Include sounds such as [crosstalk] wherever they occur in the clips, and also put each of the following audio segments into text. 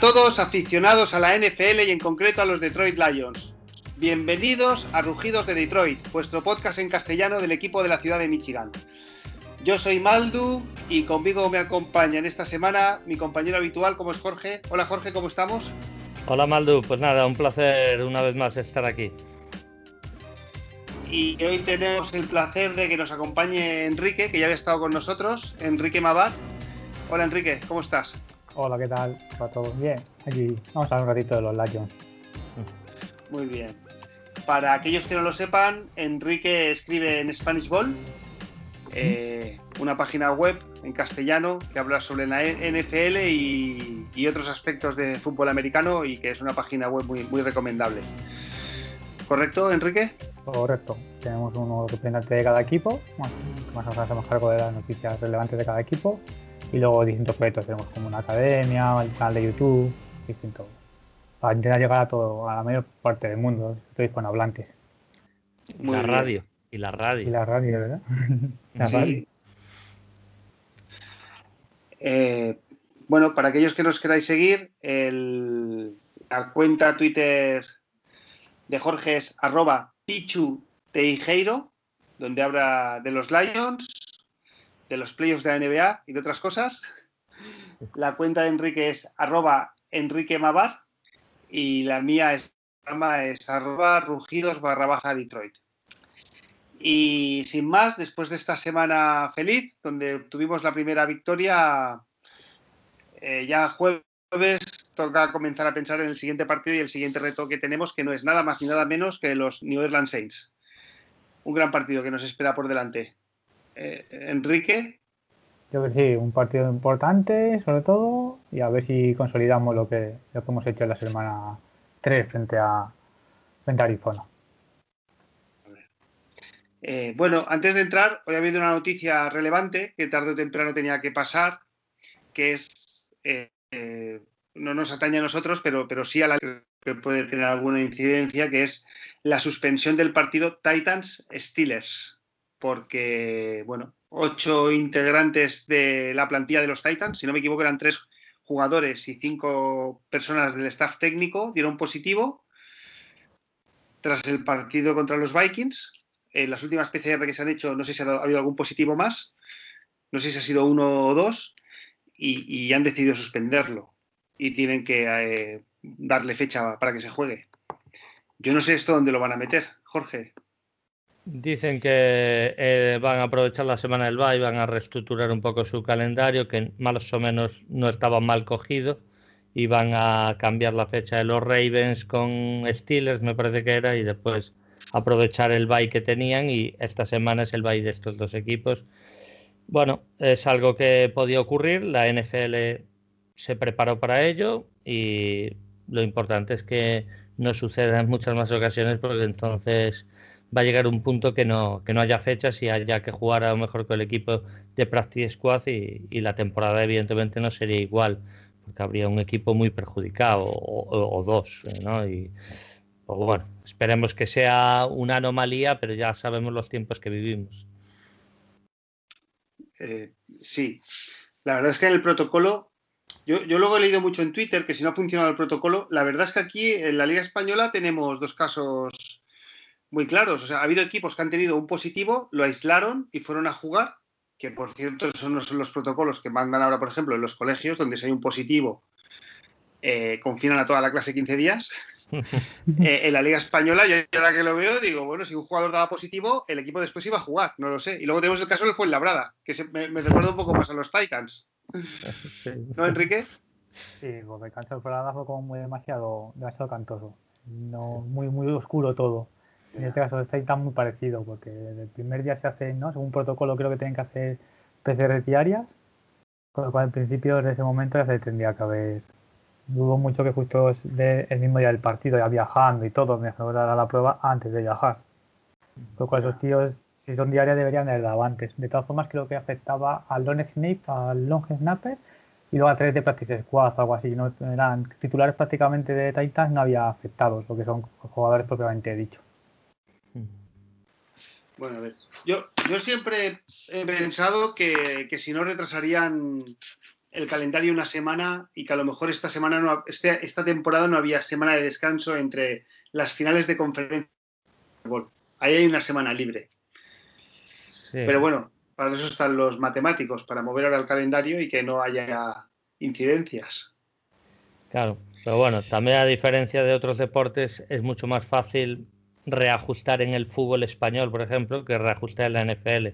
Todos aficionados a la NFL y en concreto a los Detroit Lions. Bienvenidos a Rugidos de Detroit, vuestro podcast en castellano del equipo de la ciudad de Michigan. Yo soy Maldu y conmigo me acompaña en esta semana mi compañero habitual como es Jorge. Hola Jorge, ¿cómo estamos? Hola Maldu, pues nada, un placer una vez más estar aquí. Y hoy tenemos el placer de que nos acompañe Enrique, que ya había estado con nosotros, Enrique Mavar. Hola Enrique, ¿cómo estás? Hola, ¿qué tal? ¿Va todo bien? Aquí vamos a hablar un ratito de los Lions. Muy bien. Para aquellos que no lo sepan, Enrique escribe en Spanish Ball, eh, una página web en castellano que habla sobre la NFL y, y, otros aspectos de fútbol americano y que es una página web muy, muy recomendable. ¿Correcto, Enrique? Correcto. Tenemos un representante de cada equipo, bueno, más o menos hacemos cargo de las noticias relevantes de cada equipo y luego distintos proyectos. Tenemos como una academia, el canal de YouTube, distinto. Para intentar llegar a todo, a la mayor parte del mundo, estoy hispanohablantes. Muy la radio. Y la radio. Y la radio, ¿verdad? [laughs] la sí. radio. Eh, bueno, para aquellos que nos queráis seguir, el, la cuenta Twitter de Jorge es arroba Pichu Teijeiro, donde habla de los Lions, de los playoffs de la NBA y de otras cosas. La cuenta de Enrique es arroba Enrique Mavar y la mía es, es arroba rugidos Detroit. Y sin más, después de esta semana feliz, donde obtuvimos la primera victoria, eh, ya jueves toca comenzar a pensar en el siguiente partido y el siguiente reto que tenemos, que no es nada más ni nada menos que los New Orleans Saints. Un gran partido que nos espera por delante. Eh, Enrique. Yo creo que sí, un partido importante sobre todo y a ver si consolidamos lo que, lo que hemos hecho en la semana 3 frente a, frente a Arizona. Eh, bueno, antes de entrar, hoy ha habido una noticia relevante que tarde o temprano tenía que pasar, que es eh, eh, no nos atañe a nosotros, pero, pero sí a la que puede tener alguna incidencia, que es la suspensión del partido Titans-Steelers. Porque, bueno, ocho integrantes de la plantilla de los Titans, si no me equivoco, eran tres jugadores y cinco personas del staff técnico, dieron positivo tras el partido contra los Vikings. En las últimas PCR que se han hecho, no sé si ha habido algún positivo más, no sé si ha sido uno o dos, y, y han decidido suspenderlo y tienen que eh, darle fecha para que se juegue. Yo no sé esto dónde lo van a meter, Jorge. Dicen que eh, van a aprovechar la semana del bye, van a reestructurar un poco su calendario, que más o menos no estaba mal cogido, y van a cambiar la fecha de los Ravens con Steelers, me parece que era, y después aprovechar el bye que tenían, y esta semana es el bye de estos dos equipos. Bueno, es algo que podía ocurrir, la NFL se preparó para ello y lo importante es que no suceda en muchas más ocasiones porque entonces va a llegar un punto que no, que no haya fechas y haya que jugar a lo mejor con el equipo de Practice Squad y, la temporada evidentemente no sería igual porque habría un equipo muy perjudicado o dos, ¿no? Y pues bueno, esperemos que sea una anomalía, pero ya sabemos los tiempos que vivimos. Eh, sí, la verdad es que en el protocolo yo, yo, luego he leído mucho en Twitter que si no ha funcionado el protocolo, la verdad es que aquí en la Liga Española tenemos dos casos muy claros. O sea, ha habido equipos que han tenido un positivo, lo aislaron y fueron a jugar, que por cierto, esos no son los protocolos que mandan ahora, por ejemplo, en los colegios, donde si hay un positivo, eh, confinan a toda la clase 15 días. [laughs] eh, en la Liga Española, yo ahora que lo veo, digo, bueno, si un jugador daba positivo, el equipo después iba a jugar, no lo sé. Y luego tenemos el caso del Fuenlabrada, que se, me, me recuerda un poco más a los Titans. [laughs] Sí. ¿No, Enrique? Sí, porque el canto del fue como muy demasiado, demasiado cantoso. No, muy, muy oscuro todo. En este caso está tan muy parecido, porque el primer día se hace, ¿no? Según protocolo creo que tienen que hacer PCR diarias, con lo cual al principio desde ese momento ya se tendría que haber. Dudo mucho que justo el mismo día del partido, ya viajando y todo, me dar la prueba antes de viajar. Con lo cual esos tíos si son diarias deberían haber dado antes. De todas formas, creo que afectaba al long snap, al long snapper y luego a tres de practice squad o algo así. No eran titulares prácticamente de Titans, no había afectados, lo que son jugadores propiamente dicho. Bueno, a ver. Yo, yo siempre he pensado que, que si no retrasarían el calendario una semana y que a lo mejor esta semana no, este, esta temporada no había semana de descanso entre las finales de conferencia. Ahí hay una semana libre. Pero bueno, para eso están los matemáticos, para mover ahora el calendario y que no haya incidencias. Claro, pero bueno, también a diferencia de otros deportes, es mucho más fácil reajustar en el fútbol español, por ejemplo, que reajustar en la NFL,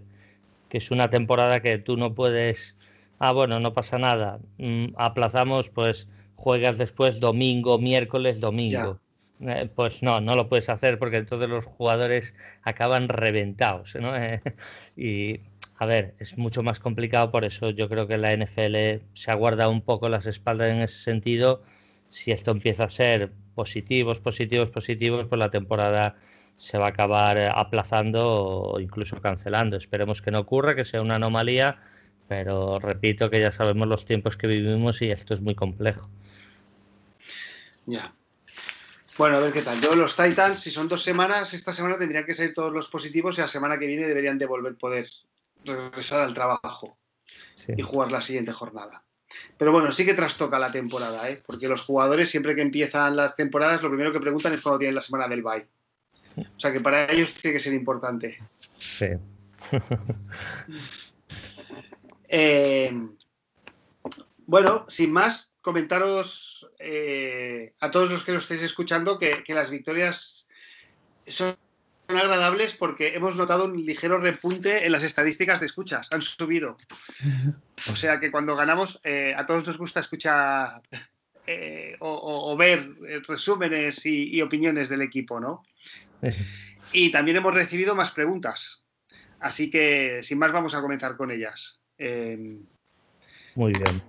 que es una temporada que tú no puedes, ah, bueno, no pasa nada, mm, aplazamos, pues juegas después domingo, miércoles, domingo. Eh, pues no, no lo puedes hacer porque entonces los jugadores acaban reventados. ¿no? [laughs] y a ver, es mucho más complicado, por eso yo creo que la NFL se aguarda un poco las espaldas en ese sentido. Si esto empieza a ser positivos, positivos, positivos, pues la temporada se va a acabar aplazando o incluso cancelando. Esperemos que no ocurra, que sea una anomalía, pero repito que ya sabemos los tiempos que vivimos y esto es muy complejo. Ya. Bueno, a ver qué tal. Yo los Titans, si son dos semanas, esta semana tendrían que ser todos los positivos y la semana que viene deberían de volver poder regresar al trabajo y jugar la siguiente jornada. Pero bueno, sí que trastoca la temporada, ¿eh? porque los jugadores siempre que empiezan las temporadas lo primero que preguntan es cuándo tienen la semana del bye. O sea que para ellos tiene que ser importante. Sí. [laughs] Eh, bueno, sin más, comentaros eh, a todos los que lo estéis escuchando que, que las victorias son son agradables porque hemos notado un ligero repunte en las estadísticas de escuchas. Han subido. O sea que cuando ganamos, eh, a todos nos gusta escuchar eh, o, ver eh, resúmenes y, opiniones del equipo, ¿no? [laughs] Y también hemos recibido más preguntas. Así que, sin más, vamos a comenzar con ellas. Em, Muy bien.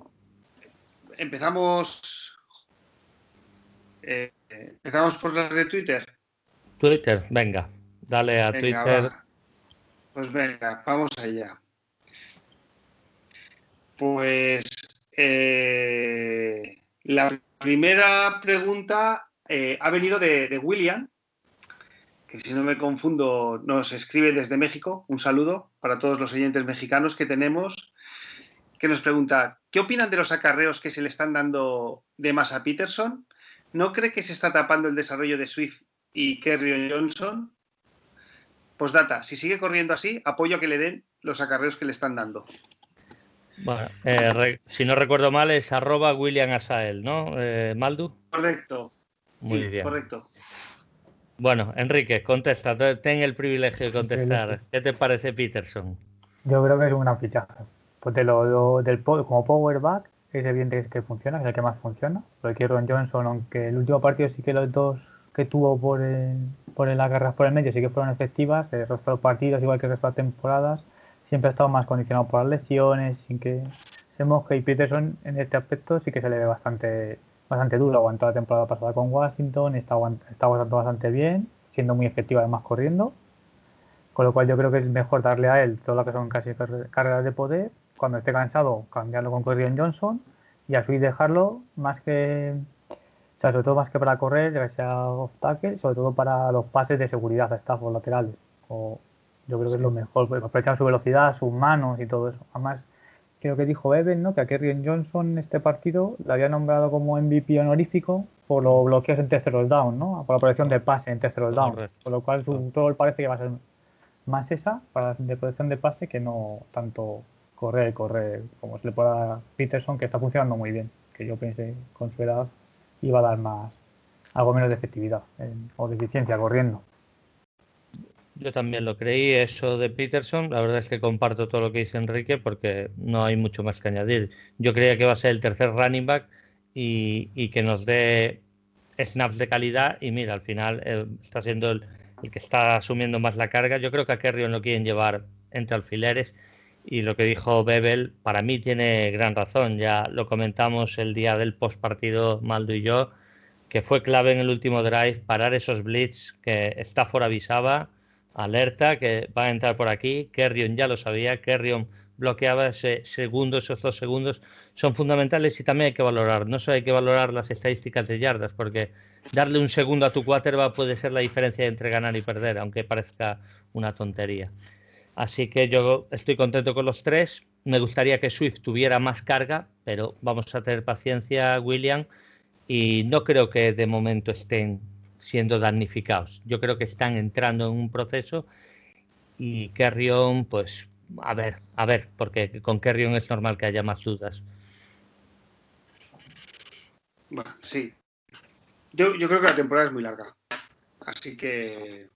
Empezamos. empezamos por las de Twitter. Twitter, venga. Dale a Twitter. Pues venga, vamos allá. Pues eh, la primera pregunta eh, ha venido de, William, que si no me confundo nos escribe desde México. Un saludo para todos los oyentes mexicanos que tenemos, que nos pregunta, ¿qué opinan de los acarreos que se le están dando de más a Peterson? ¿No cree que se está tapando el desarrollo de Swift y Kerry Johnson? Postdata, si sigue corriendo así, apoyo a que le den los acarreos que le están dando. Bueno, eh, si no recuerdo mal, es arroba William Asael, ¿no, eh, Maldu? Correcto. Muy bien. Correcto. Bueno, Enrique, contesta, ten el privilegio de contestar. ¿Qué te parece Peterson? Yo creo que es una fichaje. Pues de lo, del como powerback es evidente que funciona, es el que más funciona. Porque Ron Johnson, aunque el último partido sí que los dos que tuvo por el, por el agarras por el medio sí que fueron efectivas, el resto de los partidos, igual que el resto de temporadas, siempre ha estado más condicionado por las lesiones, sin que moje y Peterson en este aspecto sí que se le ve bastante bastante duro, aguantó la temporada pasada con Washington, está, está aguantando bastante bien, siendo muy efectivo además corriendo, con lo cual yo creo que es mejor darle a él todo lo que son casi carreras de poder, cuando esté cansado cambiarlo con Corrion Johnson y a Swift dejarlo más que o sea, sobre todo más que para correr, ya que sea off tackle, sobre todo para los pases de seguridad a estafos laterales. O yo creo que es lo mejor, pues, aprovechar su velocidad, sus manos y todo eso. Además, creo que dijo Eben, ¿no? Que a Kerrion Johnson en este partido le había nombrado como MVP honorífico por los bloqueos en terceros down, ¿no? Por la protección de pase en terceros down. Por lo cual su rol parece que va a ser más esa para de protección de pase que no tanto correr, correr, como se le pueda a Peterson, que está funcionando muy bien. Que yo pensé con su edad iba a dar más, algo menos de efectividad o de eficiencia corriendo. Yo también lo creí, eso de Peterson. La verdad es que comparto todo lo que dice Enrique porque no hay mucho más que añadir. Yo creía que iba a ser el tercer running back y, que nos dé snaps de calidad. Y mira, al final está siendo el, que está asumiendo más la carga. Yo creo que a Kerrion lo quieren llevar entre alfileres. Y lo que dijo Bebel, para mí tiene gran razón. Ya lo comentamos el día del post partido, Maldo y yo, que fue clave en el último drive parar esos blitz que Stafford avisaba, alerta, que va a entrar por aquí. Kerrion ya lo sabía, Kerrion bloqueaba ese segundo, esos dos segundos, son fundamentales y también hay que valorar. No solo hay que valorar las estadísticas de yardas, porque darle un segundo a tu quarterback puede ser la diferencia entre ganar y perder, aunque parezca una tontería. Así que yo estoy contento con los tres. me gustaría que Swift tuviera más carga, pero vamos a tener paciencia, William, y no creo que de momento estén siendo damnificados. Yo creo que están entrando en un proceso y Carrion, pues, a ver, a ver, porque con Carrion es normal que haya más dudas. Bueno, sí. Yo, yo creo que la temporada es muy larga. Así que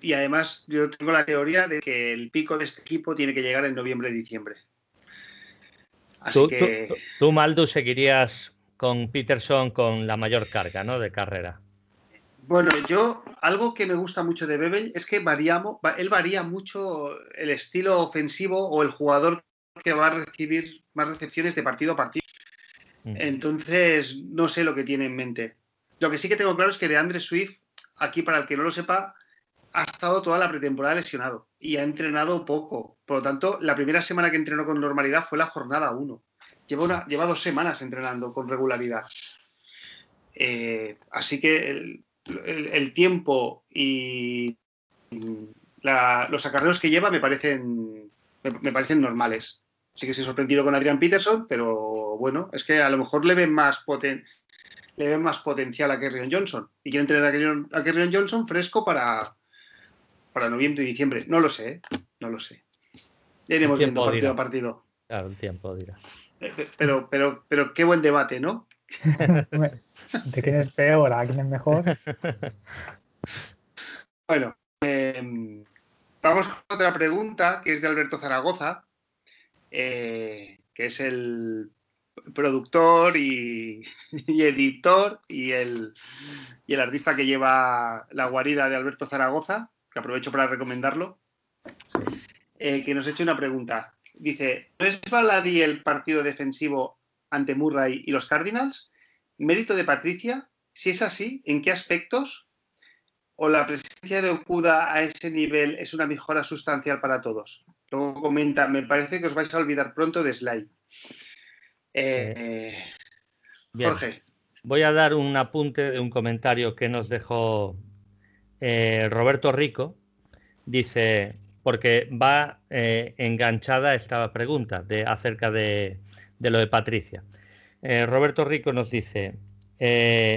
y además yo tengo la teoría de que el pico de este equipo tiene que llegar en noviembre-diciembre. Así tú, que... Tú, Maldo, seguirías con Peterson con la mayor carga ¿no? de carrera. Bueno, yo algo que me gusta mucho de Bebel es que variamos, él varía mucho el estilo ofensivo o el jugador que va a recibir más recepciones de partido a partido. Entonces, no sé lo que tiene en mente. Lo que sí que tengo claro es que de Andre Swift, aquí para el que no lo sepa, ha estado toda la pretemporada lesionado y ha entrenado poco. Por lo tanto, la primera semana que entrenó con normalidad fue la jornada 1. Lleva, una, dos semanas entrenando con regularidad. Eh, así que el, tiempo y los acarreos que lleva me parecen, me, parecen normales. Sí que estoy sorprendido con Adrian Peterson, pero bueno, es que a lo mejor le ven más, le ven más potencial a Kerryon Johnson y quieren tener a Kerryon Johnson fresco para, para noviembre y diciembre. No lo sé, ¿eh? no lo sé. iremos viendo partido a partido. Claro, el tiempo dirá. Eh, eh, pero, pero, pero qué buen debate, ¿no? ¿De quién es peor? ¿A quién es mejor? [laughs] Bueno, em, vamos a otra pregunta que es de Alberto Zaragoza, que es el productor y, [laughs] y, editor y el, y el artista que lleva la guarida de Alberto Zaragoza que aprovecho para recomendarlo, eh, que nos ha hecho una pregunta. Dice, ¿no es baladí el partido defensivo ante Murray y los Cardinals? ¿Mérito de Patricia? Si es así, ¿en qué aspectos? ¿O la presencia de Okuda a ese nivel es una mejora sustancial para todos? Luego comenta, me parece que os vais a olvidar pronto de Sly. Eh, Jorge. Voy a dar un apunte de un comentario que nos dejó eh, Roberto Rico dice, porque va eh, enganchada esta pregunta de, acerca de, lo de Patricia. Eh, Roberto Rico nos dice,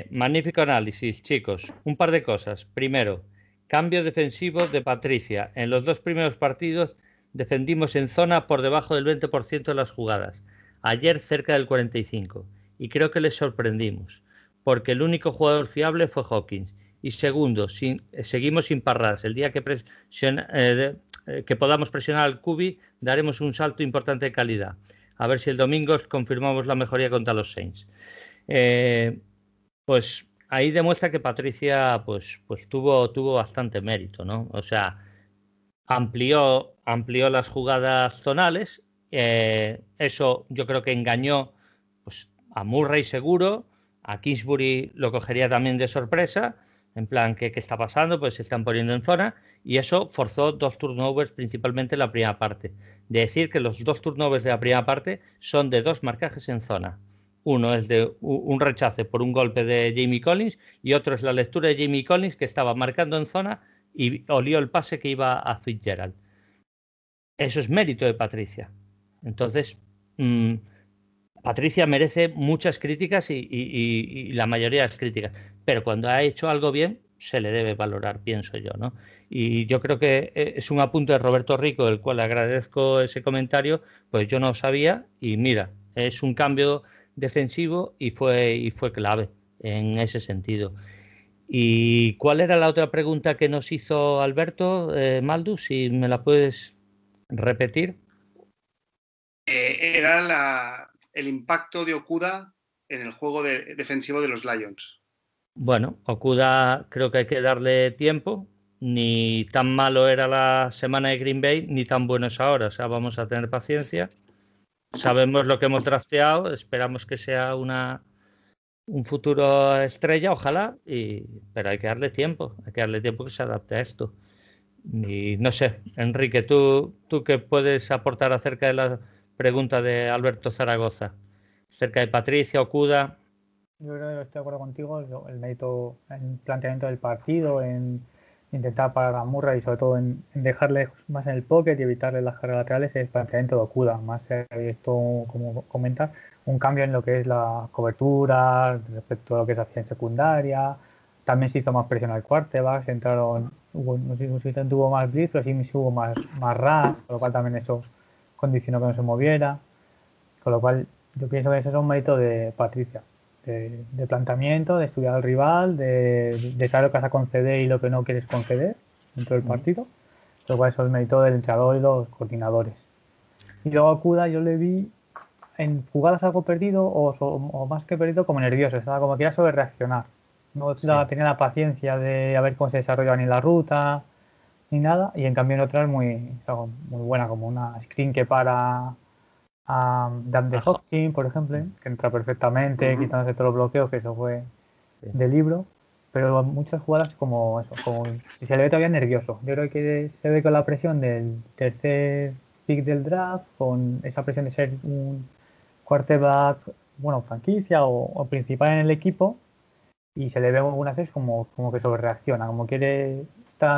magnífico análisis, chicos. Un par de cosas. Primero, cambio defensivo de Patricia. En los dos primeros partidos defendimos en zona por debajo del 20% de las jugadas. Ayer cerca del 45%. Y creo que les sorprendimos, porque el único jugador fiable fue Hawkins y segundo, eh, seguimos sin parras. El día que, eh, eh, que podamos presionar al Cubi, daremos un salto importante de calidad. A ver si el domingo confirmamos la mejoría contra los Saints. pues ahí demuestra que Patricia pues, pues tuvo, tuvo bastante mérito, ¿no? O sea, amplió, amplió las jugadas zonales. eso yo creo que engañó pues, a Murray seguro. A Kingsbury lo cogería también de sorpresa en plan, ¿qué, está pasando? Pues se están poniendo en zona y eso forzó dos turnovers principalmente en la primera parte. De decir que los dos turnovers de la primera parte son de dos marcajes en zona. Uno es de un rechace por un golpe de Jamie Collins y otro es la lectura de Jamie Collins que estaba marcando en zona y olió el pase que iba a Fitzgerald. Eso es mérito de Patricia. Entonces, mm, Patricia merece muchas críticas y, la mayoría de las críticas, pero cuando ha hecho algo bien, se le debe valorar, pienso yo, ¿no? Y yo creo que eh, es un apunte de Roberto Rico, del cual agradezco ese comentario, pues yo no sabía y mira, es un cambio defensivo y fue, y fue clave en ese sentido. ¿Y cuál era la otra pregunta que nos hizo Alberto eh, Maldus? Si me la puedes repetir. Eh, era la, el impacto de Okuda en el juego defensivo de los Lions? Bueno, Okuda creo que hay que darle tiempo. Ni tan malo era la semana de Green Bay, ni tan bueno es ahora. O sea, vamos a tener paciencia. Sabemos lo que hemos drafteado, esperamos que sea una, un futuro estrella, ojalá, y, pero hay que darle tiempo, hay que darle tiempo que se adapte a esto. Y no sé, Enrique, ¿tú, tú qué puedes aportar acerca de la pregunta de Alberto Zaragoza. Cerca de Patricia, Okuda. Yo creo que estoy de acuerdo contigo. El mérito en planteamiento del partido, en intentar parar a Murray y sobre todo en, dejarle más en el pocket y evitarle las cargas laterales es planteamiento de Okuda. Más esto, como comentar, un cambio en lo que es la cobertura respecto a lo que se hacía en secundaria. También se hizo más presión al quarterback, se entraron, no sé si tuvo más blitz, pero sí hubo más, más ras, con lo cual también eso condicionó que no se moviera. Con lo cual yo pienso que ese es un mérito de Patricia de, planteamiento, de estudiar al rival, de, de, saber lo que vas a conceder y lo que no quieres conceder dentro del partido. Lo cual es el mérito del entrenador y los coordinadores. Y luego a Kuda yo le vi en jugadas algo perdido o, más que perdido como nervioso, estaba como que era sobre reaccionar. No tenía la paciencia de a ver cómo se desarrolla ni la ruta ni nada. Y en cambio en otras muy, muy buena, como una screen que para a Dan de Hopkins, por ejemplo, que entra perfectamente, quitándose todos los bloqueos, que eso fue de libro. Pero muchas jugadas como eso, como se le ve todavía nervioso. Yo creo que se ve con la presión del tercer pick del draft, con esa presión de ser un quarterback, bueno, franquicia o, principal en el equipo, y se le ve algunas veces como, como que sobre reacciona, como quiere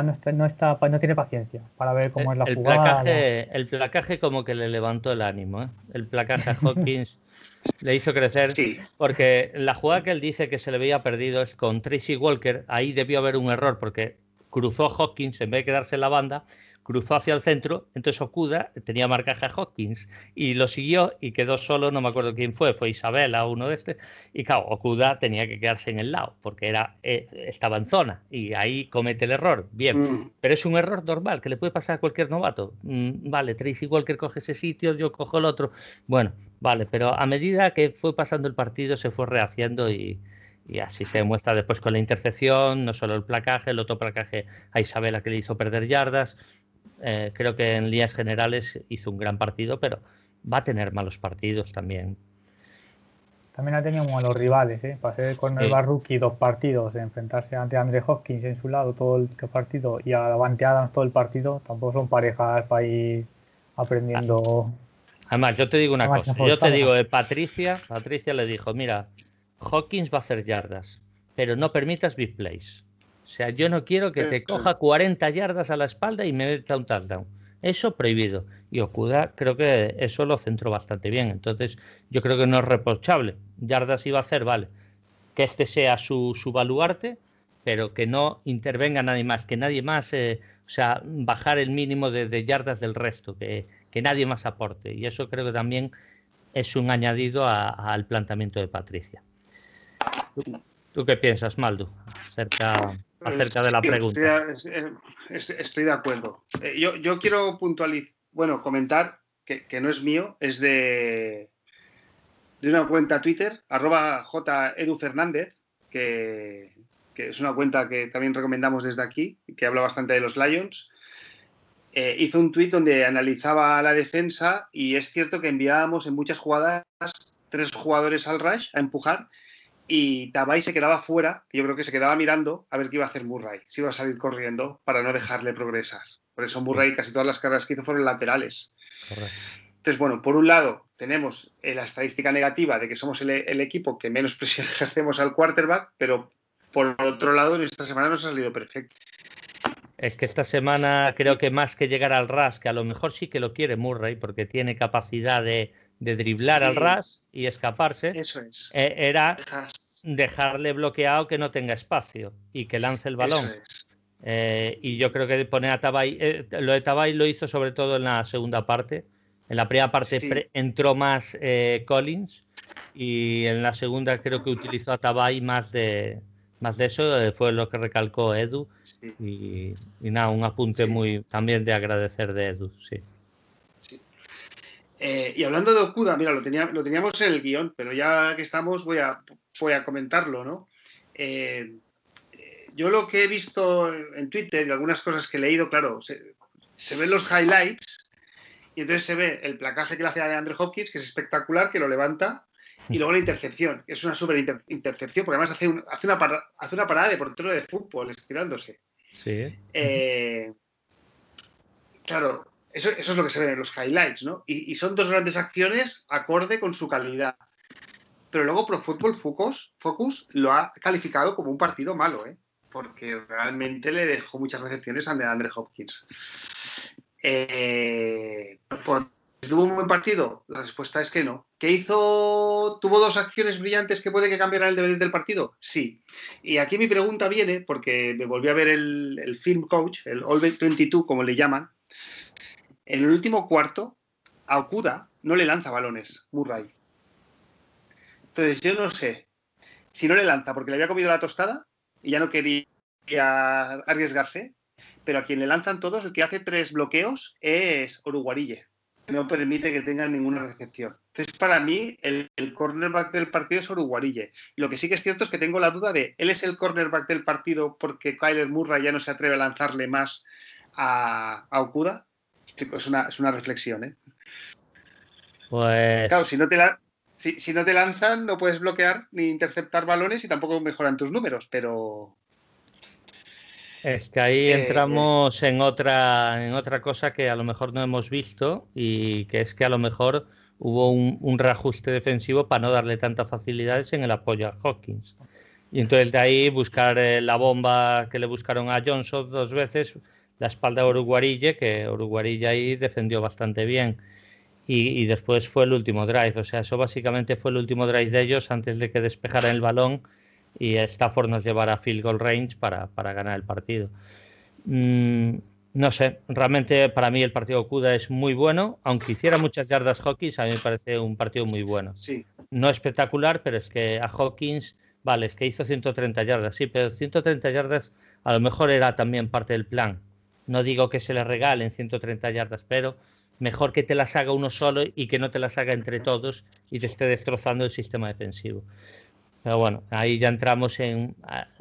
no, está, no, está, no tiene paciencia para ver cómo es la el jugada. Placaje, el placaje como que le levantó el ánimo. ¿eh? El placaje a Hawkins [laughs] le hizo crecer. Porque la jugada que él dice que se le veía perdido es con Tracy Walker. Ahí debió haber un error porque cruzó Hawkins en vez de quedarse en la banda, cruzó hacia el centro, entonces Okuda tenía marcaje a Hawkins y lo siguió y quedó solo, no me acuerdo quién fue, fue Isabela, uno de este, y claro, Okuda tenía que quedarse en el lado porque era, eh, estaba en zona y ahí comete el error, bien, mm. pero es un error normal que le puede pasar a cualquier novato, mm, vale, Tracy Walker coge ese sitio, yo cojo el otro, bueno, vale, pero a medida que fue pasando el partido se fue rehaciendo y, y así se demuestra después con la intercepción, no solo el placaje, el otro placaje a Isabela que le hizo perder yardas. Eh, creo que en líneas generales hizo un gran partido, pero va a tener malos partidos también. También ha tenido malos rivales, ¿eh? Para ser con el rookie dos partidos, enfrentarse ante Andre Hopkins en su lado todo el partido y a Davante Adams todo el partido, tampoco son parejas para ir aprendiendo. Además, yo te digo una cosa, yo te digo, de Patricia, Patricia le dijo, mira, Hawkins va a hacer yardas, pero no permitas big plays. O sea, yo no quiero que te coja 40 yardas a la espalda y me meta un touchdown. Eso prohibido. Y Okuda creo que eso lo centró bastante bien. Entonces, yo creo que no es reprochable. Yardas iba a hacer, vale. Que este sea su, su baluarte, pero que no intervenga nadie más, que nadie más, eh, o sea, bajar el mínimo de, yardas del resto, que, que, nadie más aporte. Y eso creo que también es un añadido al planteamiento de Patricia. ¿Tú, qué piensas, Maldo, acerca, acerca de la pregunta? Estoy, de acuerdo. Eh, yo, quiero puntualizar, bueno, comentar que, no es mío, es de, de una cuenta Twitter, arroba Fernández, que, es una cuenta que también recomendamos desde aquí, que habla bastante de los Lions. Eh, hizo un tuit donde analizaba la defensa y es cierto que enviábamos en muchas jugadas tres jugadores al rush a empujar y Tabay se quedaba fuera, yo creo que se quedaba mirando a ver qué iba a hacer Murray, si iba a salir corriendo para no dejarle progresar. Por eso Murray casi todas las carreras que hizo fueron laterales. Entonces, bueno, por un lado tenemos la estadística negativa de que somos el, equipo que menos presión [laughs] ejercemos al quarterback, pero por otro lado en esta semana nos ha salido perfecto. Es que esta semana creo que más que llegar al RAS, que a lo mejor sí que lo quiere Murray porque tiene capacidad de, de driblar al ras y escaparse, Eso es. Eh, era dejarle bloqueado que no tenga espacio y que lance el balón. Eh, y yo creo que poner a Tabay, eh, lo de Tabay lo hizo sobre todo en la segunda parte. En la primera parte entró más Collins y en la segunda creo que utilizó a Tabay más de, más de eso, fue lo que recalcó Edu. Y, y, nada, un apunte muy también de agradecer de Edu, sí. Eh, y hablando de Okuda, mira, lo, lo teníamos en el guion, pero ya que estamos voy a, voy a comentarlo, ¿no? Eh, yo lo que he visto en Twitter y algunas cosas que he leído, claro, se, ven los highlights y entonces se ve el placaje que le hace a Andrew Hopkins, que es espectacular, que lo levanta, y luego la intercepción, que es una super intercepción, porque además hace, hace, una, hace una parada de portero de fútbol estirándose. Sí. Eh, claro, eso, es lo que se ve en los highlights, ¿no? Y, son dos grandes acciones acorde con su calidad. Pero luego Pro Football Focus, lo ha calificado como un partido malo, ¿eh? porque realmente le dejó muchas recepciones a Andre Hopkins. Eh, ¿Tuvo un buen partido? La respuesta es que no. ¿Qué hizo? ¿Tuvo dos acciones brillantes que puede que cambiaran el devenir del partido? Sí. Y aquí mi pregunta viene, porque me volví a ver el, film coach, el All 22, como le llaman. En el último cuarto, a Okuda no le lanza balones, Murray. Entonces, yo no sé si no le lanza porque le había comido la tostada y ya no quería arriesgarse, pero a quien le lanzan todos, el que hace tres bloqueos es Oruguarille no permite que tengan ninguna recepción. Entonces, para mí, el, cornerback del partido es Oruguarille. Lo que sí que es cierto es que tengo la duda de, ¿él es el cornerback del partido porque Kyler Murray ya no se atreve a lanzarle más a, Okuda? Es una, es una reflexión, ¿eh? Pues... Claro, si no, te si, si no te lanzan, no puedes bloquear ni interceptar balones y tampoco mejoran tus números, pero es que ahí eh, entramos en otra, en otra cosa que a lo mejor no hemos visto y que es que a lo mejor hubo un, reajuste defensivo para no darle tantas facilidades en el apoyo a Hawkins. Y entonces de ahí buscar eh, la bomba que le buscaron a Johnson dos veces, la espalda de Uruguarille, que Uruguarille ahí defendió bastante bien. Y, y, después fue el último drive. O sea, eso básicamente fue el último drive de ellos antes de que despejaran el balón y Stafford nos llevará a field goal range para, ganar el partido. Mm, no sé, realmente para mí el partido Cuda es muy bueno, aunque hiciera muchas yardas Hawkins, a mí me parece un partido muy bueno. Sí. No espectacular, pero es que a Hawkins, vale, es que hizo 130 yardas, sí, pero 130 yardas a lo mejor era también parte del plan. No digo que se le regalen 130 yardas, pero mejor que te las haga uno solo y que no te las haga entre todos y te esté destrozando el sistema defensivo. Pero bueno, ahí ya entramos en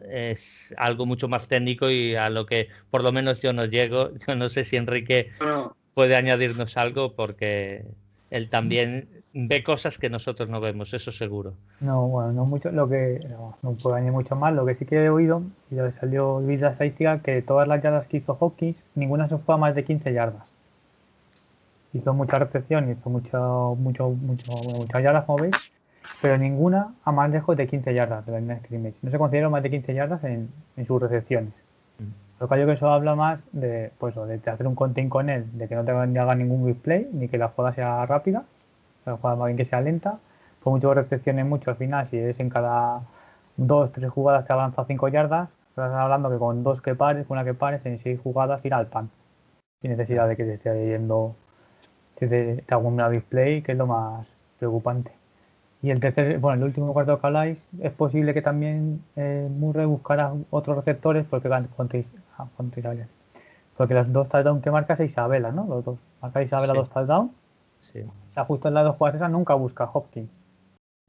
es algo mucho más técnico y a lo que por lo menos yo no llego. Yo no sé si Enrique puede añadirnos algo porque él también ve cosas que nosotros no vemos, eso seguro. No, bueno, no mucho, lo que no, puedo añadir mucho más, lo que sí que he oído, y ya salió vida estadística, que todas las yardas que hizo Hawkins, ninguna se fue a más de 15 yardas. Hizo mucha recepción, hizo mucho, mucho, mucho, muchas yardas, como veis, pero ninguna a más lejos de 15 yardas de la línea de scrimmage. No se considera más de 15 yardas en, sus recepciones. Mm. Lo que yo que eso habla más de, pues, de hacer un contain con él, de que no te haga ningún replay, ni que la jugada sea rápida, la jugada más bien que sea lenta. Por mucho que recepciones mucho, al final, si es en cada dos, tres jugadas te avanza 5 yardas, estás hablando que con dos que pares, con una que pares, en seis jugadas ir al pan. Sin necesidad de que te esté yendo, haga un display, que es lo más preocupante. Y el tercer, bueno, el último cuarto que habláis, es posible que también eh, Murray buscara otros receptores porque ah, porque las dos touchdowns que marca es Isabela, ¿no? Los dos. Marca Isabela dos touchdowns. Sí. O sea, justo en las dos jugadas esas nunca busca Hopkins.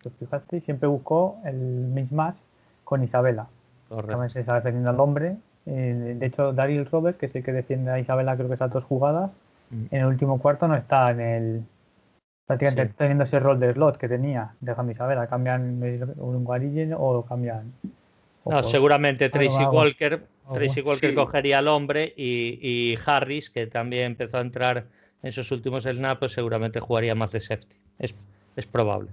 ¿Te fijaste? Siempre buscó el mismatch con Isabela. Correcto. También se está defendiendo al hombre. Eh, de hecho, Daryl Robert, que es el que defiende a Isabela, creo que esas dos jugadas, mm. en el último cuarto no está en el, prácticamente teniendo ese rol de slot que tenía, déjame saber, cambian un Guarille o cambian. no, seguramente Tracy Walker, Tracy Walker cogería al hombre y, Harris, que también empezó a entrar en sus últimos snaps, pues seguramente jugaría más de safety. Es, es probable.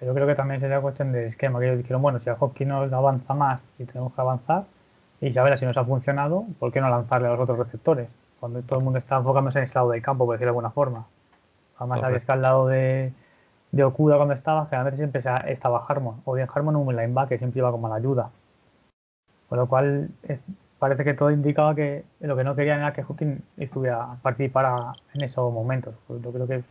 Yo creo que también sería cuestión de esquema, que ellos dijeron, bueno, si a Hockey nos avanza más y tenemos que avanzar, y ya verá si nos ha funcionado, ¿por qué no lanzarle a los otros receptores? Cuando todo el mundo está enfocándose en ese lado del campo, por decirlo de alguna forma. Además, sabías que al lado de, de Okuda cuando estaba, generalmente siempre estaba Harmon. O bien Harmon o un linebacker, siempre iba como la ayuda. Con lo cual, parece que todo indicaba que lo que no querían era que Hawking estuviera participara en esos momentos. Pues yo creo que,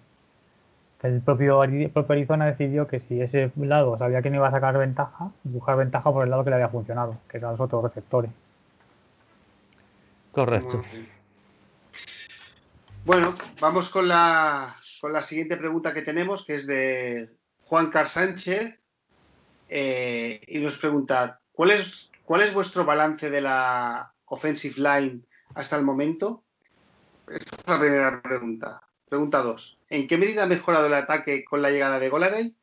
el, propio, propio Arizona decidió que si ese lado sabía que no iba a sacar ventaja, buscar ventaja por el lado que le había funcionado, que eran los otros receptores. Correcto. Bueno, vamos con la con la siguiente pregunta que tenemos, que es de Juan Car Sánchez, eh, y nos pregunta, ¿cuál es, ¿cuál es vuestro balance de la offensive line hasta el momento? Esta es la primera pregunta. Pregunta 2. ¿En qué medida ha mejorado el ataque con la llegada de Goladay?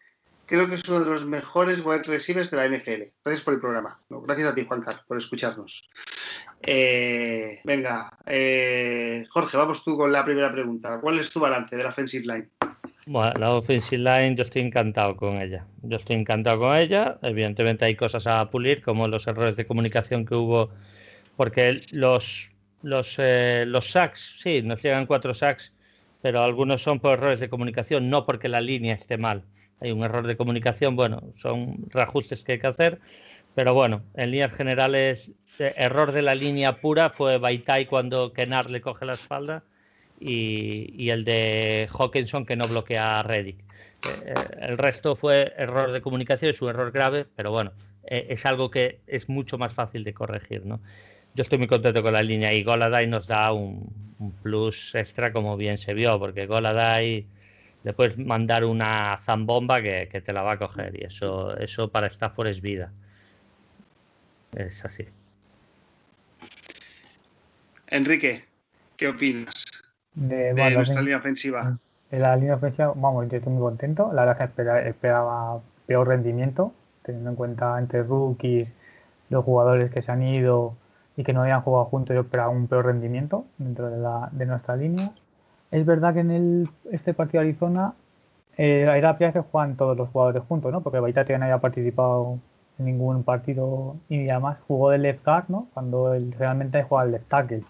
Creo que es uno de los mejores wide receivers de la NFL. Gracias por el programa. gracias a ti, Juan Carlos, por escucharnos. Eh, venga, eh, Jorge, vamos tú con la primera pregunta. ¿Cuál es tu balance de la offensive line? Bueno, la offensive line yo estoy encantado con ella. Yo estoy encantado con ella. Evidentemente hay cosas a pulir, como los errores de comunicación que hubo, porque los los, eh, los sacks, sí, nos llegan cuatro sacks, pero algunos son por errores de comunicación, no porque la línea esté mal. Hay un error de comunicación, bueno, son reajustes que hay que hacer, pero bueno, en líneas generales, eh, error de la línea pura fue Baitai cuando Kenar le coge la espalda y, el de Hawkinson que no bloquea a Reddick. Eh, el resto fue error de comunicación, es un error grave, pero bueno, es algo que es mucho más fácil de corregir, ¿no? yo estoy muy contento con la línea y Goladay nos da un, plus extra como bien se vio, porque Goladay le puedes mandar una zambomba que, te la va a coger y eso, eso para Stafford es vida. Es así. Enrique, ¿qué opinas de, nuestra línea ofensiva? En la línea ofensiva, vamos, yo estoy muy contento. La verdad es que esperaba peor rendimiento, teniendo en cuenta entre rookies, los jugadores que se han ido y que no hayan jugado juntos, yo esperaba un peor rendimiento dentro de, la, de nuestra línea. Es verdad que en el, este partido de Arizona eh, era la primera que juegan todos los jugadores juntos, ¿no? Porque Baitati no había participado en ningún partido y además jugó de left guard, ¿no? Cuando él realmente juega el left tackle.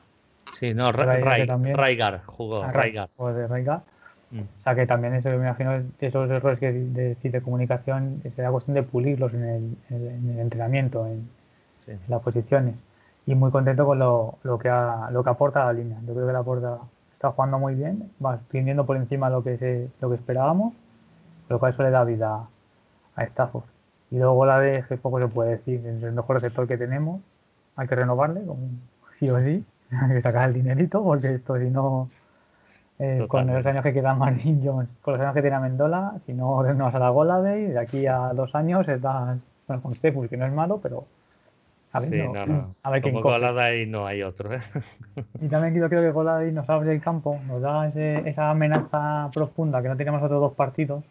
Sí, no, Raigar jugó, ah, Raigar. De Raigar. Mm. O sea que también eso, me imagino, esos errores que de, de comunicación será cuestión de pulirlos en el, en el entrenamiento, en, en las posiciones y muy contento con lo, lo, que ha, lo que aporta la línea. Yo creo que la aporta está jugando muy bien, va rindiendo por encima lo que, se, lo que esperábamos, lo cual eso le da vida a Stafford. Y luego la de que poco se puede decir, es el mejor receptor que tenemos, hay que renovarle, sí o sí, [laughs] hay que sacar el dinerito, porque esto si no, eh, con los años que queda [laughs] Marvin Jones, con los años que tiene Amendola, si no [laughs] renovas a la gola de, de aquí a dos años estás, bueno, con Stefus, que no es malo, pero a ver, sí, no, no, [clears throat] A ver Como Goladay no hay otro. ¿eh? Y también yo creo que Goladay nos abre el campo, nos da esa amenaza profunda que no tenemos otros dos partidos,